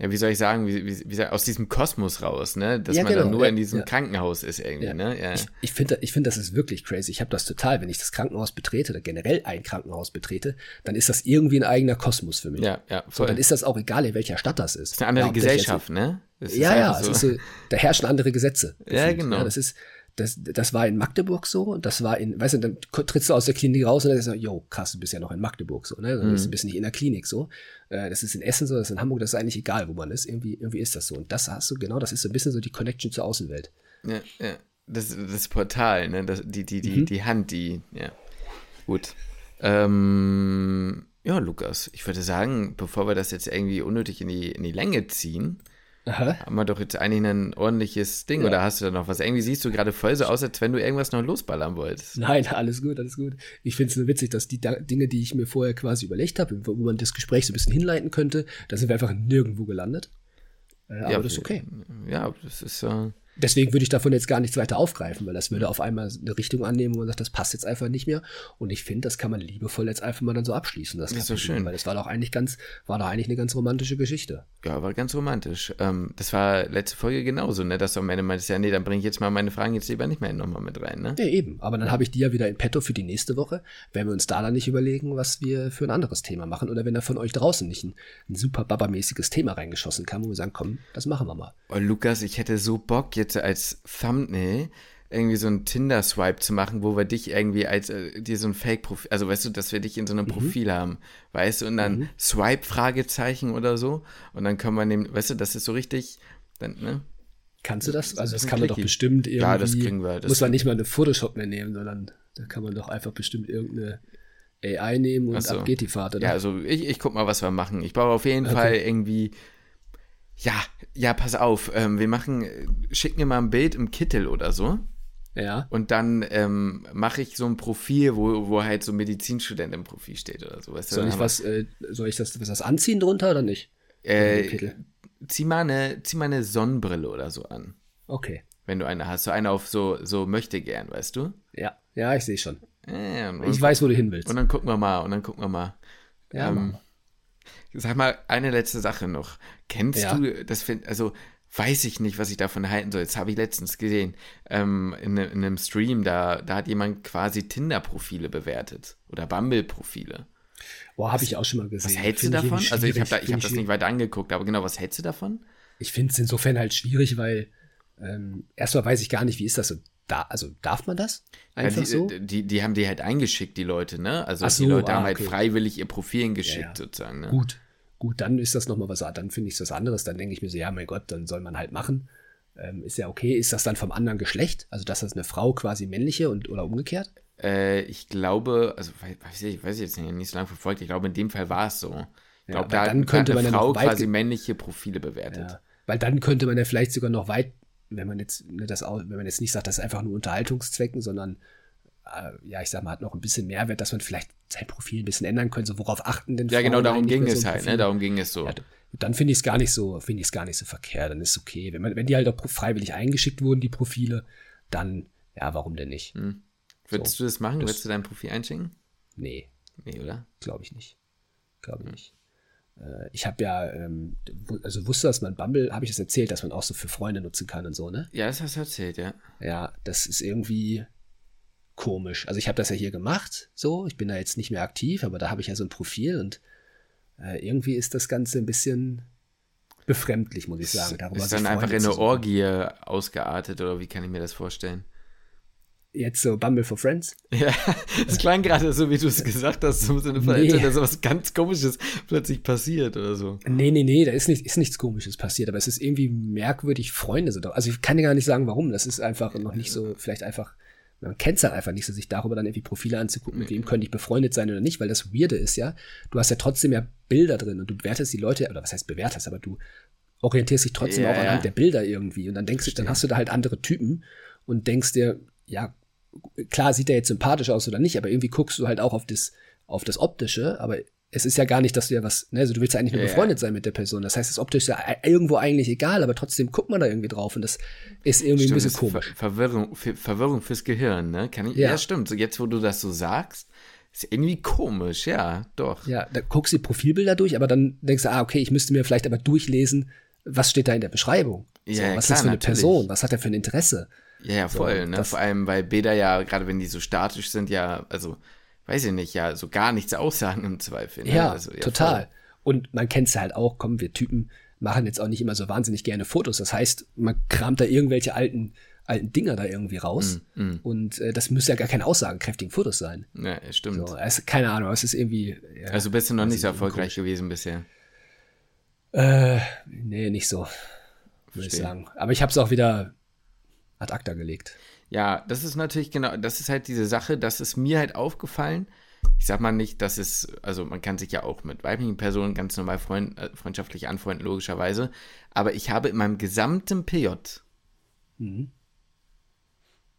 ja, wie soll ich sagen, wie, wie, wie aus diesem Kosmos raus, ne? Dass ja, man genau, dann nur ja, in diesem ja. Krankenhaus ist irgendwie, ne? Ja. Ich, ich finde, ich finde, das ist wirklich crazy. Ich habe das total, wenn ich das Krankenhaus betrete oder generell ein Krankenhaus betrete, dann ist das irgendwie ein eigener Kosmos für mich. Ja, ja. Voll. So, dann ist das auch egal, in welcher Stadt das ist. Das ist eine andere Gesellschaft, ne? ja, ja, so. so, da herrschen andere Gesetze. Ja, genau. das ist, das, das war in Magdeburg so und das war in, weißt du, dann trittst du aus der Klinik raus und dann ist so, yo, krass, du bist ja noch in Magdeburg so, ne? Mhm. Du bist nicht in der Klinik so. Äh, das ist in Essen so, das ist in Hamburg, das ist eigentlich egal, wo man ist. Irgendwie, irgendwie ist das so. Und das hast du, genau, das ist so ein bisschen so die Connection zur Außenwelt. Ja, ja. Das, das Portal, ne? Das, die, die, die, mhm. die Hand, die, ja. Gut. Ähm, ja, Lukas, ich würde sagen, bevor wir das jetzt irgendwie unnötig in die, in die Länge ziehen, Aha. haben wir doch jetzt eigentlich ein ordentliches Ding. Ja. Oder hast du da noch was? Irgendwie siehst du gerade voll so aus, als wenn du irgendwas noch losballern wolltest. Nein, alles gut, alles gut. Ich finde es nur witzig, dass die Dinge, die ich mir vorher quasi überlegt habe, wo man das Gespräch so ein bisschen hinleiten könnte, da sind wir einfach nirgendwo gelandet. Äh, aber ja, das ist okay. Ja, das ist. Äh, deswegen würde ich davon jetzt gar nichts weiter aufgreifen, weil das würde auf einmal eine Richtung annehmen, wo man sagt, das passt jetzt einfach nicht mehr. Und ich finde, das kann man liebevoll jetzt einfach mal dann so abschließen. Das ist so schön. Weil das war doch eigentlich ganz, war doch eigentlich eine ganz romantische Geschichte. Ja, war ganz romantisch. Ähm, das war letzte Folge genauso, ne? Dass du am Ende meintest, ja, nee, dann bringe ich jetzt mal meine Fragen jetzt lieber nicht mehr nochmal mit rein, ne? Ja, eben. Aber dann habe ich die ja wieder in petto für die nächste Woche. Wenn wir uns da dann nicht überlegen, was wir für ein anderes Thema machen oder wenn da von euch draußen nicht ein, ein super Baba-mäßiges Thema reingeschossen kam, wo wir sagen, komm, das machen wir mal. Oh, Lukas, ich hätte so Bock jetzt als Thumbnail irgendwie so ein Tinder-Swipe zu machen, wo wir dich irgendwie als äh, dir so ein Fake-Profil, also weißt du, dass wir dich in so einem mhm. Profil haben, weißt du, und dann mhm. Swipe-Fragezeichen oder so. Und dann kann man nehmen, weißt du, das ist so richtig, dann, ne? Kannst du das? Also das, das kann man doch bestimmt irgendwie. Ja, das kriegen wir. Das muss man nicht mal eine Photoshop mehr nehmen, sondern da kann man doch einfach bestimmt irgendeine AI nehmen und so. ab geht die Fahrt, oder? Ja, also ich, ich guck mal, was wir machen. Ich baue auf jeden okay. Fall irgendwie ja, ja, pass auf, ähm, wir machen, schick mir mal ein Bild im Kittel oder so. Ja. Und dann ähm, mache ich so ein Profil, wo, wo halt so Medizinstudent im Profil steht oder so. Weißt du, soll, ich was, äh, soll ich das, was das anziehen drunter oder nicht? Äh, zieh, mal eine, zieh mal eine Sonnenbrille oder so an. Okay. Wenn du eine hast. So eine auf so, so möchte gern, weißt du? Ja, ja, ich sehe schon. Ja, ich weiß, wo du hin willst. Und dann gucken wir mal, und dann gucken wir mal. Ja, ähm, Sag mal, eine letzte Sache noch. Kennst ja. du, das find, also weiß ich nicht, was ich davon halten soll. Jetzt habe ich letztens gesehen, ähm, in, in, einem Stream, da, da hat jemand quasi Tinder-Profile bewertet oder Bumble-Profile. Boah, habe ich auch schon mal gesehen. Was hältst du davon? Also ich habe da, hab das nicht weiter angeguckt, aber genau, was hältst du davon? Ich finde es insofern halt schwierig, weil ähm, erstmal weiß ich gar nicht, wie ist das so. Da, also darf man das einfach ja, die, so? Die, die haben die halt eingeschickt, die Leute, ne? Also so, die Leute ah, haben halt freiwillig ihr Profil geschickt, ja, ja. sozusagen. Ne? Gut, gut, dann ist das nochmal was, dann finde ich was anderes. Dann denke ich mir so, ja, mein Gott, dann soll man halt machen. Ähm, ist ja okay. Ist das dann vom anderen Geschlecht? Also, dass das eine Frau quasi männliche und oder umgekehrt? Äh, ich glaube, also weiß ich, weiß ich jetzt nicht, nicht so lange verfolgt. Ich glaube, in dem Fall war es so. Ich glaube, da dann könnte hat eine Frau quasi männliche Profile bewertet. Ja, weil dann könnte man ja vielleicht sogar noch weit wenn man jetzt ne, das wenn man jetzt nicht sagt, das ist einfach nur Unterhaltungszwecken, sondern ja, ich sag mal, hat noch ein bisschen Mehrwert, dass man vielleicht sein Profil ein bisschen ändern könnte, so worauf achten denn Ja, genau, darum ging es so halt, ne? Darum ging es so. Ja, dann finde ich es gar nicht so, finde ich es gar nicht so verkehrt, dann ist es okay. Wenn man, wenn die halt auch freiwillig eingeschickt wurden, die Profile, dann, ja, warum denn nicht? Hm. Würdest so, du das machen? Das, Würdest du dein Profil einschicken? Nee. Nee, oder? Glaube ich nicht. Glaube ich hm. nicht. Äh, ich habe ja, ähm, also wusste, dass man Bumble, habe ich das erzählt, dass man auch so für Freunde nutzen kann und so, ne? Ja, das hast du erzählt, ja. Ja, das ist irgendwie komisch. Also ich habe das ja hier gemacht, so, ich bin da jetzt nicht mehr aktiv, aber da habe ich ja so ein Profil und äh, irgendwie ist das Ganze ein bisschen befremdlich, muss ich sagen. Darüber ist dann einfach in eine Orgie ausgeartet oder wie kann ich mir das vorstellen? Jetzt so Bumble for Friends? Ja, es klang gerade so, wie du es gesagt hast, so Sinne von, nee. dass was ganz Komisches plötzlich passiert oder so. Nee, nee, nee, da ist, nicht, ist nichts Komisches passiert, aber es ist irgendwie merkwürdig, Freunde sind doch. Also ich kann dir gar nicht sagen, warum. Das ist einfach noch nicht so, vielleicht einfach, man kennt es halt einfach nicht so, sich darüber dann irgendwie Profile anzugucken, mit wem könnte ich befreundet sein oder nicht, weil das Weirde ist ja, du hast ja trotzdem ja Bilder drin und du bewertest die Leute, oder was heißt bewertest, aber du orientierst dich trotzdem ja, auch anhand der Bilder irgendwie und dann denkst du, dann hast du da halt andere Typen und denkst dir, ja, klar sieht er jetzt sympathisch aus oder nicht, aber irgendwie guckst du halt auch auf das, auf das Optische, aber es ist ja gar nicht, dass du ja was, ne, also du willst ja eigentlich nur ja, befreundet sein mit der Person. Das heißt, das Optische ist ja irgendwo eigentlich egal, aber trotzdem guckt man da irgendwie drauf und das ist irgendwie stimmt, ein bisschen komisch. Ver Verwirrung, Verwirrung fürs Gehirn, ne? Kann ich, ja. ja, stimmt. So jetzt, wo du das so sagst, ist irgendwie komisch, ja, doch. Ja, da guckst du die Profilbilder durch, aber dann denkst du, ah, okay, ich müsste mir vielleicht aber durchlesen, was steht da in der Beschreibung? Ja, so, ja was klar, ist das für eine natürlich. Person? Was hat er für ein Interesse? Ja, ja, voll, so, ne? Vor allem, weil Bilder ja, gerade wenn die so statisch sind, ja, also weiß ich nicht, ja, so gar nichts aussagen im Zweifel. Ne? Ja, also, ja, total. Voll. Und man kennt es halt auch, komm, wir Typen machen jetzt auch nicht immer so wahnsinnig gerne Fotos. Das heißt, man kramt da irgendwelche alten, alten Dinger da irgendwie raus. Mm, mm. Und äh, das müsste ja gar keine aussagenkräftigen Fotos sein. Ja, stimmt. So, also, keine Ahnung, es ist irgendwie. Ja, also bist du noch nicht so erfolgreich komisch. gewesen bisher? Äh, nee, nicht so. Würde ich sagen. Aber ich habe es auch wieder ad acta gelegt. Ja, das ist natürlich genau, das ist halt diese Sache, das ist mir halt aufgefallen. Ich sag mal nicht, dass es, also man kann sich ja auch mit weiblichen Personen ganz normal freund, äh, freundschaftlich anfreunden, logischerweise. Aber ich habe in meinem gesamten PJ mhm.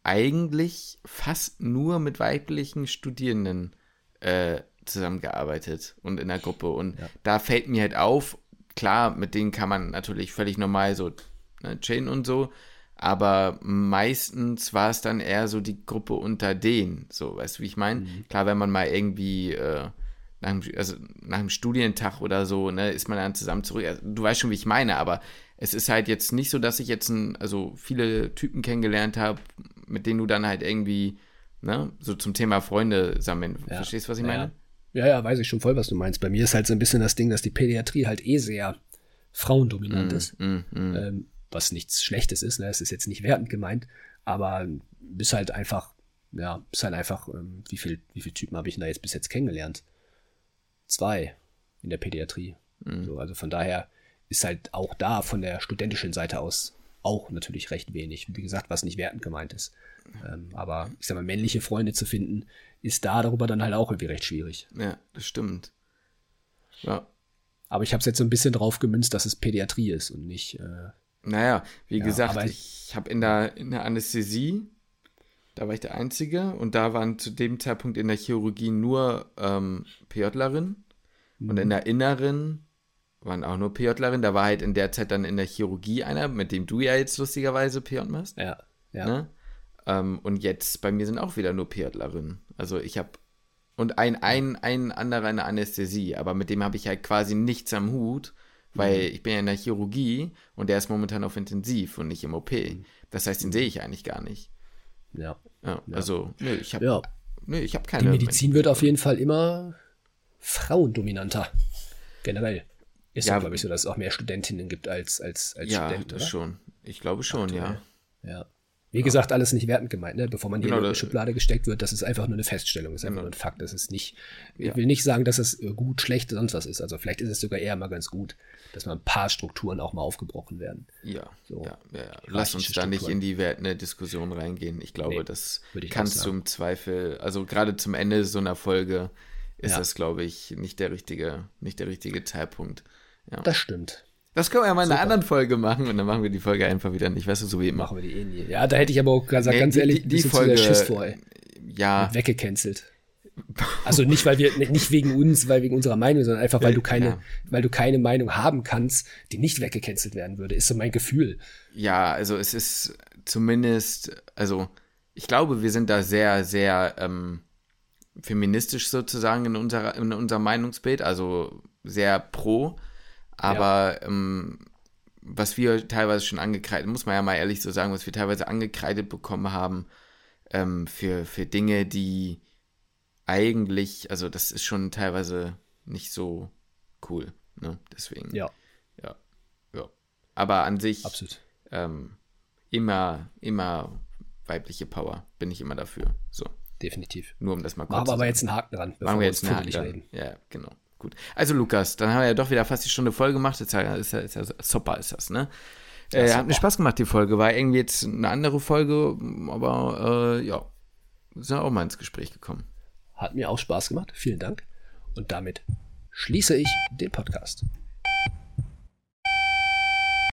eigentlich fast nur mit weiblichen Studierenden äh, zusammengearbeitet und in der Gruppe. Und ja. da fällt mir halt auf, klar, mit denen kann man natürlich völlig normal so ne, chillen und so aber meistens war es dann eher so die Gruppe unter denen, so, weißt du, wie ich meine? Mhm. Klar, wenn man mal irgendwie äh, nach, dem, also nach einem Studientag oder so, ne, ist man dann zusammen zurück. Also, du weißt schon, wie ich meine, aber es ist halt jetzt nicht so, dass ich jetzt ein, also viele Typen kennengelernt habe, mit denen du dann halt irgendwie, ne, so zum Thema Freunde sammeln. Ja. Verstehst du, was ich meine? Ja. ja, ja, weiß ich schon voll, was du meinst. Bei mir ist halt so ein bisschen das Ding, dass die Pädiatrie halt eh sehr frauendominant mm, ist. Mm, mm. Ähm, was nichts Schlechtes ist, ne? Es ist jetzt nicht wertend gemeint, aber ist halt einfach, ja, ist halt einfach, ähm, wie viel, wie viele Typen habe ich denn da jetzt bis jetzt kennengelernt? Zwei in der Pädiatrie. Mhm. So, also von daher ist halt auch da von der studentischen Seite aus auch natürlich recht wenig. Wie gesagt, was nicht wertend gemeint ist. Ähm, aber ich sag mal, männliche Freunde zu finden, ist da darüber dann halt auch irgendwie recht schwierig. Ja, das stimmt. Ja. Aber ich habe es jetzt so ein bisschen drauf gemünzt, dass es Pädiatrie ist und nicht äh, naja, wie ja, gesagt, ich habe in der, in der Anästhesie, da war ich der Einzige und da waren zu dem Zeitpunkt in der Chirurgie nur ähm, PJlerinnen mhm. und in mhm. der Inneren waren auch nur PJlerinnen. Da war halt in der Zeit dann in der Chirurgie einer, mit dem du ja jetzt lustigerweise PJ machst. Ja, ja. Ne? Ähm, und jetzt bei mir sind auch wieder nur PJlerinnen. Also ich habe und ein, ein, ein anderer in der Anästhesie, aber mit dem habe ich halt quasi nichts am Hut weil mhm. ich bin ja in der Chirurgie und der ist momentan auf Intensiv und nicht im OP. Mhm. Das heißt, den sehe ich eigentlich gar nicht. Ja. ja also, nö, ich habe ja. nö, ich hab keine. Die Medizin wird auf jeden Fall immer frauendominanter. Generell. Ist ja, glaube ich, so, dass es auch mehr Studentinnen gibt als, als, als ja, Studenten. Ja, das schon. Ich glaube schon, Aktuell. ja. Ja. Wie gesagt, alles nicht wertend gemeint, ne? bevor man genau, in eine Schublade gesteckt wird. Das ist einfach nur eine Feststellung, das ist einfach genau. nur ein Fakt. Das ist nicht, ich will nicht sagen, dass es gut, schlecht, sonst was ist. Also vielleicht ist es sogar eher mal ganz gut, dass mal ein paar Strukturen auch mal aufgebrochen werden. Ja, so, ja, ja, ja. Lass uns da nicht in die wertende Diskussion reingehen. Ich glaube, nee, das kannst du im Zweifel, also gerade zum Ende so einer Folge ist das, glaube ich, nicht der richtige, nicht der richtige Zeitpunkt. Ja. Das stimmt. Das können wir ja mal in einer anderen Folge machen und dann machen wir die Folge einfach wieder nicht, weißt du, so wie immer. Machen wir die eh nie. Ja, da hätte ich aber auch gesagt, nee, ganz die, ehrlich, die, die Folge, Schiss vor, ey. Ja. Weggecancelt. Also nicht, weil wir, nicht wegen uns, weil wegen unserer Meinung, sondern einfach, weil du keine, ja. weil du keine Meinung haben kannst, die nicht weggecancelt werden würde, ist so mein Gefühl. Ja, also es ist zumindest, also ich glaube, wir sind da sehr, sehr ähm, feministisch sozusagen in, unserer, in unserem Meinungsbild, also sehr pro. Aber ja. ähm, was wir teilweise schon angekreidet, muss man ja mal ehrlich so sagen, was wir teilweise angekreidet bekommen haben ähm, für, für Dinge, die eigentlich, also das ist schon teilweise nicht so cool. Ne? Deswegen. Ja. Ja. ja. Aber an sich Absolut. Ähm, immer, immer weibliche Power. Bin ich immer dafür. So. Definitiv. Nur um das mal kurz Machen wir aber jetzt einen Haken dran, bevor Machen wir jetzt einen Haken dran. reden. Ja, genau. Gut. Also Lukas, dann haben wir ja doch wieder fast die Stunde voll gemacht. Jetzt ist ja, ist ja super ist das, ne? Ja, äh, hat mir Spaß gemacht, die Folge. War irgendwie jetzt eine andere Folge, aber äh, ja, sind auch mal ins Gespräch gekommen. Hat mir auch Spaß gemacht. Vielen Dank. Und damit schließe ich den Podcast.